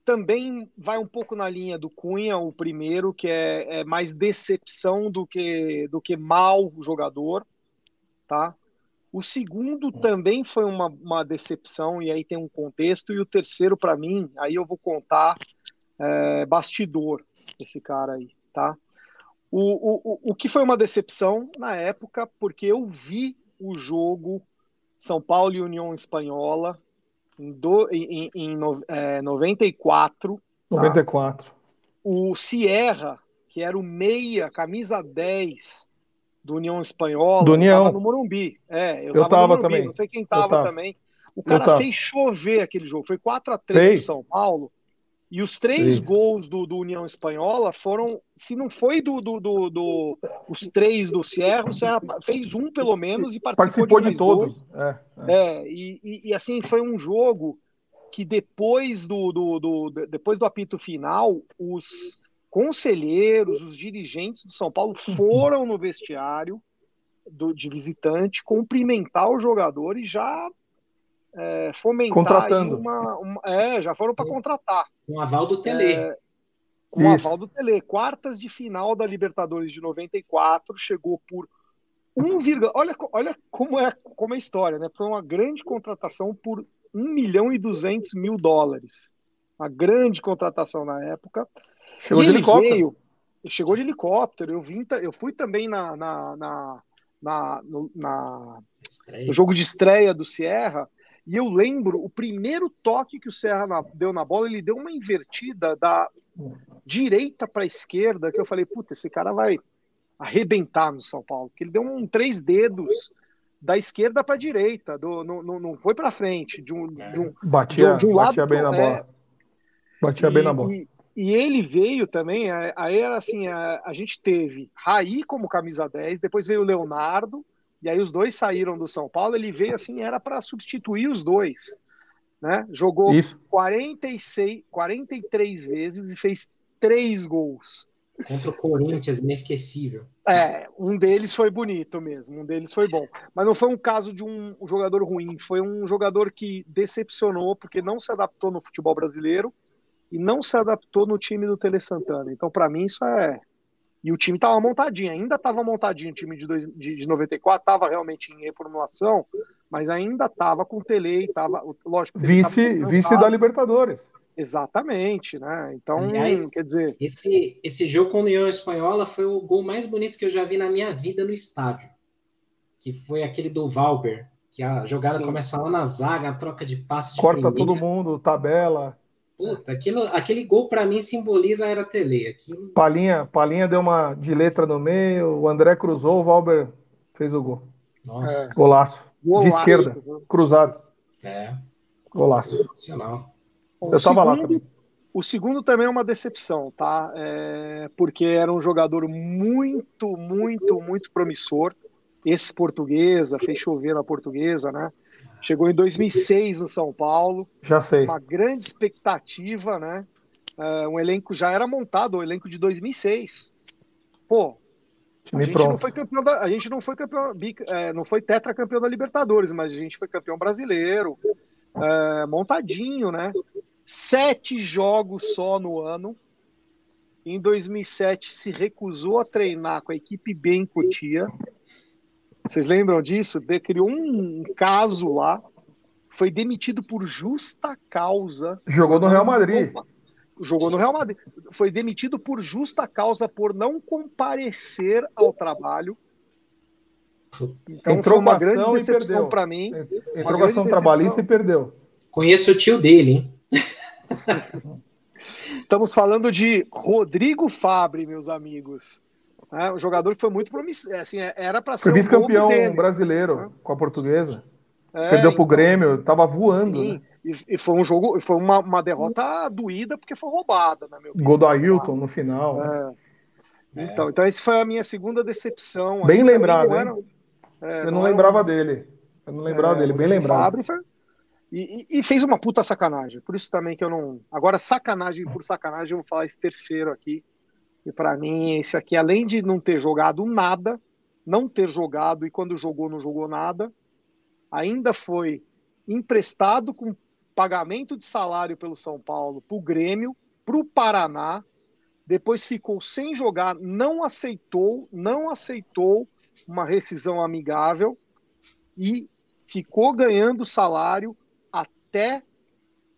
também vai um pouco na linha do Cunha, o primeiro, que é, é mais decepção do que, do que mal jogador, tá? O segundo também foi uma, uma decepção, e aí tem um contexto. E o terceiro, para mim, aí eu vou contar é, bastidor, esse cara aí, tá? O, o, o- que foi uma decepção na época, porque eu vi o jogo São Paulo e União Espanhola em, do, em, em, no- é, 94. 94. o Sierra, que era o meia, camisa 10 do União Espanhola, do União. tava no Morumbi. É, eu, eu tava, tava no Morumbi, também. não sei quem tava, tava. também. O cara fez chover aquele jogo. Foi 4 a 3 pro São Paulo. E os três Sim. gols do, do, União Espanhola foram, se não foi do, do, do, do, os três do Sierra, o Sierra fez um pelo menos e participou, participou de, de todos. É, é. é e, e, e, assim foi um jogo que depois do, do, do, depois do apito final, os conselheiros, os dirigentes do São Paulo foram no vestiário do, de visitante cumprimentar o jogador e já é, fomentar contratando uma, uma, é, já foram para contratar com aval do Tele. É, com Isso. aval do Tele. Quartas de final da Libertadores de 94 chegou por 1, olha olha como é como é a história né? Foi uma grande contratação por 1 milhão e 200 mil dólares. Uma grande contratação na época. Chegou e de helicóptero. veio, chegou de helicóptero. Eu vim eu fui também na, na, na na, no, na, no jogo de estreia do Sierra, e eu lembro o primeiro toque que o Serra na, deu na bola, ele deu uma invertida da direita para a esquerda, que eu falei, puta, esse cara vai arrebentar no São Paulo, que ele deu um três dedos da esquerda para a direita, do, não, não, não foi para frente, de um, de um, batia, de um, de um batia lado bem na é, bola. Batia e, bem na bola. E, e ele veio também, aí era assim, a, a, gente teve Raí como camisa 10, depois veio o Leonardo, e aí os dois saíram do São Paulo, ele veio assim, era para substituir os dois. Né? Jogou Isso. 46, 43 vezes e fez três gols. Contra o Corinthians, inesquecível. É, um deles foi bonito mesmo, um deles foi bom. Mas não foi um caso de um jogador ruim, foi um jogador que decepcionou porque não se adaptou no futebol brasileiro e não se adaptou no time do Tele Santana. Então, para mim, isso é. E o time estava montadinho, ainda estava montadinho o time de, dois, de, de 94, estava realmente em reformulação, mas ainda estava com o Tele, estava. Lógico, vice, vice da Libertadores. Exatamente, né? Então, Aliás, quer dizer. Esse, esse jogo com a União Espanhola foi o gol mais bonito que eu já vi na minha vida no estádio. Que foi aquele do Valber, que a jogada Sim. começa lá na zaga, a troca de passes de Corta primeira. todo mundo, tabela. Puta, aquilo, aquele gol para mim simboliza a era Tele. Aquilo... Palinha, Palinha deu uma de letra no meio, o André cruzou, o Valber fez o gol. Nossa. É. Golaço. Golaço. De esquerda, cruzado. É. Golaço. Sensacional. Bom, Eu o tava lá segundo- também. O segundo também é uma decepção, tá? É, porque era um jogador muito, muito, muito promissor. Ex-portuguesa, fez chover na portuguesa, né? Chegou em 2006 no São Paulo. Já sei. uma grande expectativa, né? É, um elenco já era montado, o elenco de 2006. Pô, a gente não foi campeão da, a gente não foi campeão, é, não foi tetracampeão da Libertadores, mas a gente foi campeão brasileiro, é, montadinho, né? Sete jogos só no ano. Em 2007 se recusou a treinar com a equipe B em Cotia. Vocês lembram disso? De- Criou um caso lá. Foi demitido por justa causa. Jogou no Real Madrid. Jogou no Real Madrid. Foi demitido por justa causa por não comparecer ao trabalho. Então Entrou foi uma grande decepção para mim. Entrou ação trabalhista e perdeu. Conheço o tio dele, hein? Estamos falando de Rodrigo Fabre, meus amigos. É, um jogador que foi muito promissor. Assim, era para ser Foi o vice-campeão dele. brasileiro com a portuguesa. É, Perdeu pro então, Grêmio, tava voando. sim. né? E, e foi um jogo, foi uma, uma derrota doída porque foi roubada, na minha opinião. Gol do Ailton no final. né? É. Então, então, essa foi a minha segunda decepção. Bem Aí, lembrado, não era- é, Eu não era lembrava um- dele. Eu não lembrava é, dele, bem o lembrado. E, e- e fez uma puta sacanagem. Por isso também que eu não. Agora, sacanagem por sacanagem, eu vou falar esse terceiro aqui. E pra mim, esse aqui, além de não ter jogado nada, não ter jogado e quando jogou, não jogou nada, ainda foi emprestado com pagamento de salário pelo São Paulo pro Grêmio, pro Paraná, depois ficou sem jogar, não aceitou, não aceitou uma rescisão amigável e ficou ganhando salário até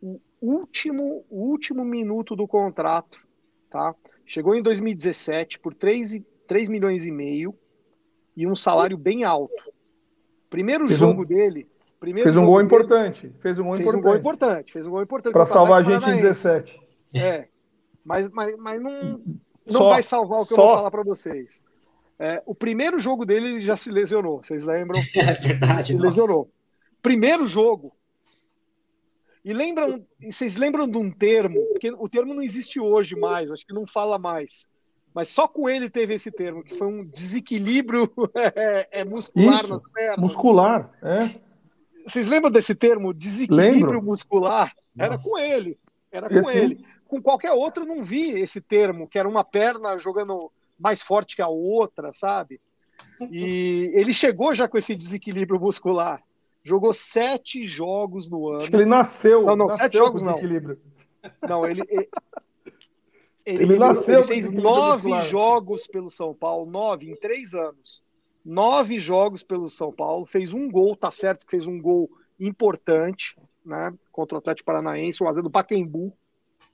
o último, o último minuto do contrato, tá? Chegou em 2017 por 3, e- 3 milhões e meio e um salário bem alto. Primeiro Fez um- jogo dele, primeiro Fez um jogo gol dele, importante. Fez um gol fez um gol importante. importante, fez um gol importante Para salvar a gente em Paranaense. 17. É. mas, mas, mas não, não Só- vai salvar o que eu só- vou falar para vocês. É, o primeiro jogo dele ele já se lesionou, vocês lembram? É verdade. se nossa. lesionou. Primeiro jogo. E lembram, vocês lembram de um termo, porque o termo não existe hoje mais, acho que não fala mais. Mas só com ele teve esse termo, que foi um desequilíbrio é, é, muscular Isso, nas pernas. Muscular, é. Vocês lembram desse termo, desequilíbrio Lembro. muscular? Era Nossa. com ele. Era com Esse- ele. Com qualquer outro não vi esse termo, que era uma perna jogando mais forte que a outra, sabe? E ele chegou já com esse desequilíbrio muscular. Jogou sete jogos no Acho que ano. ele nasceu. Não, não, nasceu sete jogos não. desequilíbio. Não, ele. Ele, ele- Ele nasceu ele fez nove jogos pelo São Paulo, nove em três anos. Nove jogos pelo São Paulo, fez um gol, tá certo que fez um gol importante, né? Contra o Atlético Paranaense, o Azedo do Paquembu.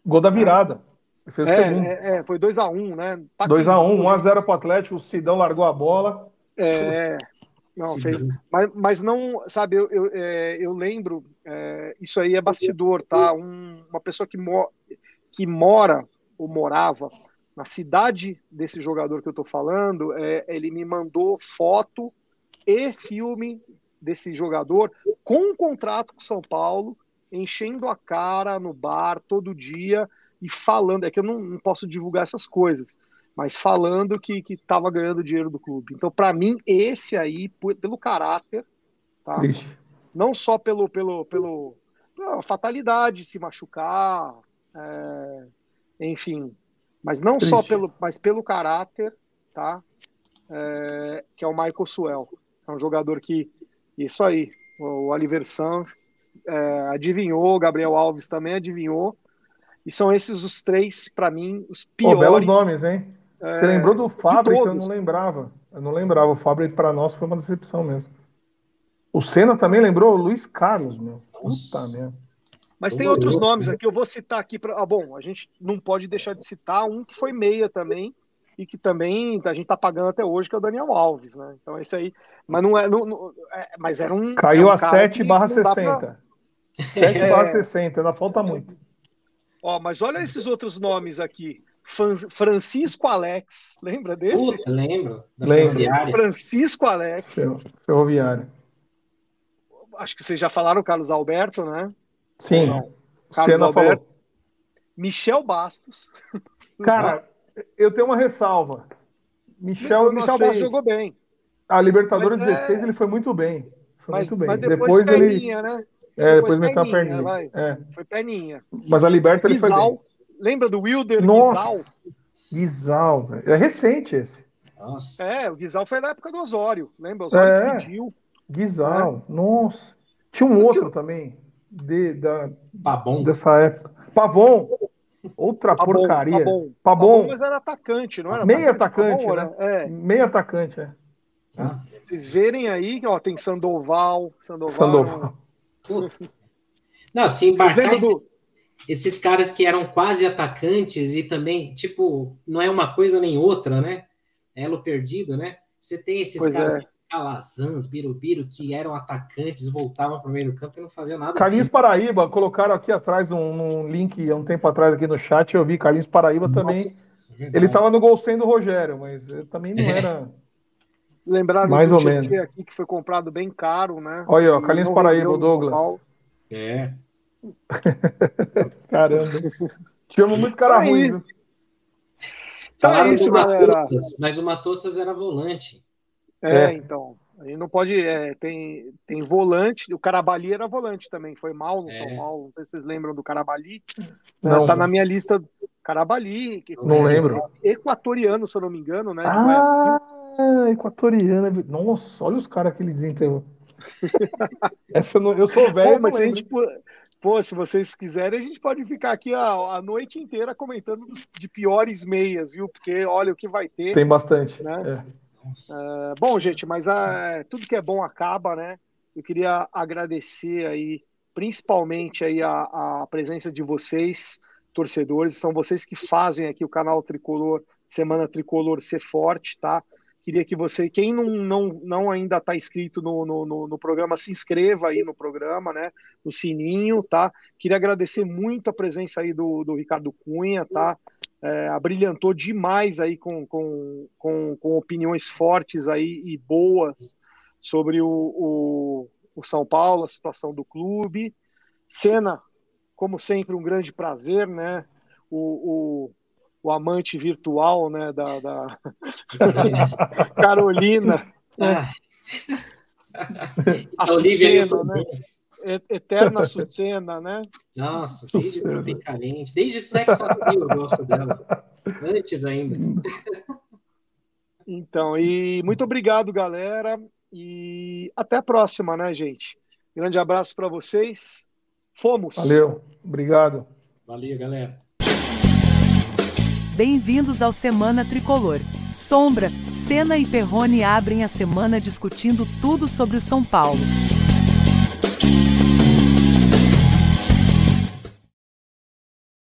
Gol da virada. Ele fez. É, é, é, foi 2x1, né? 2x1, 1x0 pro Atlético, o Sidão largou a bola. É, não, Sim, fez. Mas, mas não, sabe, eu, eu, é, eu lembro, é, isso aí é bastidor, tá? Um- uma pessoa que, mo que mora ou morava na cidade desse jogador que eu tô falando, é, ele me mandou foto e filme desse jogador com um contrato com São Paulo, enchendo a cara no bar todo dia e falando, é que eu não, não posso divulgar essas coisas, mas falando que que estava ganhando dinheiro do clube. Então, para mim, esse aí, pelo caráter, tá? Não só pelo, pelo, pelo pela fatalidade, se machucar, é, enfim, mas não só Triste. pelo, mas pelo caráter, tá? É, que é o Michael Suel. É um jogador que, isso aí, o Oliver San é, adivinhou, o Gabriel Alves também adivinhou, e são esses os três, para mim, os piores. belos nomes, hein? É, Você lembrou do Fábio, que eu não lembrava. Eu não lembrava. O Fábio, para nós, foi uma decepção mesmo. O Senna também lembrou o Luiz Carlos, meu. Puta Nossa. merda. Mas tem outros nomes né? aqui, eu vou citar aqui. Pra... Ah, bom, a gente não pode deixar de citar um que foi meia também, e que também a gente tá pagando até hoje, que é o Daniel Alves, né? Então esse aí. Mas não é. Não, não- é- mas era um. Caiu é um a cara 7 que barra não dá pra- 60. 7 barra É. 60, ainda falta muito. Ó, mas olha esses outros nomes aqui. Francisco Alex, lembra desse? Puta, lembro. Da Lembro. Francisco Alex. Ferro- Ferroviário. Acho que vocês já falaram, Carlos Alberto, né? Sim. Carlos Senna Alberto. falou. Michel Bastos. Cara, eu tenho uma ressalva. Michel, Michel Bastos jogou bem. A Libertadores Mas é- 16 ele foi muito bem. Foi Mas, muito bem. mas depois, depois ele. perninha, né? É, depois depois meteu a perninha, perninha. É. Foi perninha. Mas a Liberta ele foi bem. Lembra do Wilder Nossa. Guizal? Guizal, velho. É recente esse. Nossa. É, o Guizal foi na época do Osório. Lembra? O Osório É. pediu. Guizal. Nossa. Tinha um outro também. De, da, dessa época. Pavon. Outra bom, porcaria. Tá bom, mas era atacante, não era Meio atacante, bom, né? É, Meio atacante, é. Ah, vocês verem aí, ó, tem Sandoval. Sandoval. Sandoval. Não, se Vocês embarcar lembram do. Esses caras que eram quase atacantes e também, tipo, não é uma coisa nem outra, né? Elo perdido, né? Você tem esses Pois caras, é. Calazans, Birubiru, que eram atacantes, voltavam para o meio do campo e não faziam nada. Carlinhos Paraíba, colocaram aqui atrás um, um link há um tempo atrás aqui no chat, eu vi Carlinhos Paraíba também. Nossa, verdade. Ele tava no gol sem do Rogério, mas também não É. era. Lembraram Mais do ou menos. aqui, que foi comprado bem caro, né? Olha aí, ó, Carlinhos Paraíba, Douglas. É. Caramba. Tivemos muito cara Aí. ruim, viu? Falaram é isso. Matossas, mas o Matossas era volante. É, É. então. Aí não pode. é, tem, tem volante. O Carabali era volante também. Foi mal no É. São Paulo. Não sei se vocês lembram do Carabali. Não. Tá na minha lista. Carabali. Que Não lembro. Equatoriano, se eu não me engano, né? de Ah, equatoriana. Nossa, olha os caras que ele desenterrou. Essa eu, não, eu sou velho, Pô, mas se a gente, pô, se vocês quiserem, a gente pode ficar aqui a, a noite inteira comentando de piores meias, viu? Porque olha o que vai ter. Tem bastante. Né? É. É, bom, gente, mas ah, tudo que é bom acaba, né? Eu queria agradecer aí, principalmente aí a, a presença de vocês, torcedores. São vocês que fazem aqui o canal Tricolor, Semana Tricolor ser forte, tá? Queria que você, quem não, não, não ainda está inscrito no, no, no, programa, se inscreva aí no programa, né? No sininho, tá? Queria agradecer muito a presença aí do, do Ricardo Cunha, tá? É, abrilhantou demais aí com, com, com, com, opiniões fortes aí e boas sobre o, o, o São Paulo, a situação do clube. Cena, como sempre, um grande prazer, né? O, o, o amante virtual, né? Da, da... Carolina. Né? A Sucena, né? Eterna Sucena, né? Nossa, desde Tropicalente. Desde Sexo eu gosto dela. Antes ainda. Então, e muito obrigado, galera. E até a próxima, né, gente? Grande abraço para vocês. Fomos. Valeu. Obrigado. Valeu, galera. Bem-vindos ao Semana Tricolor. Sombra, Senna e Perrone abrem a semana discutindo tudo sobre o São Paulo.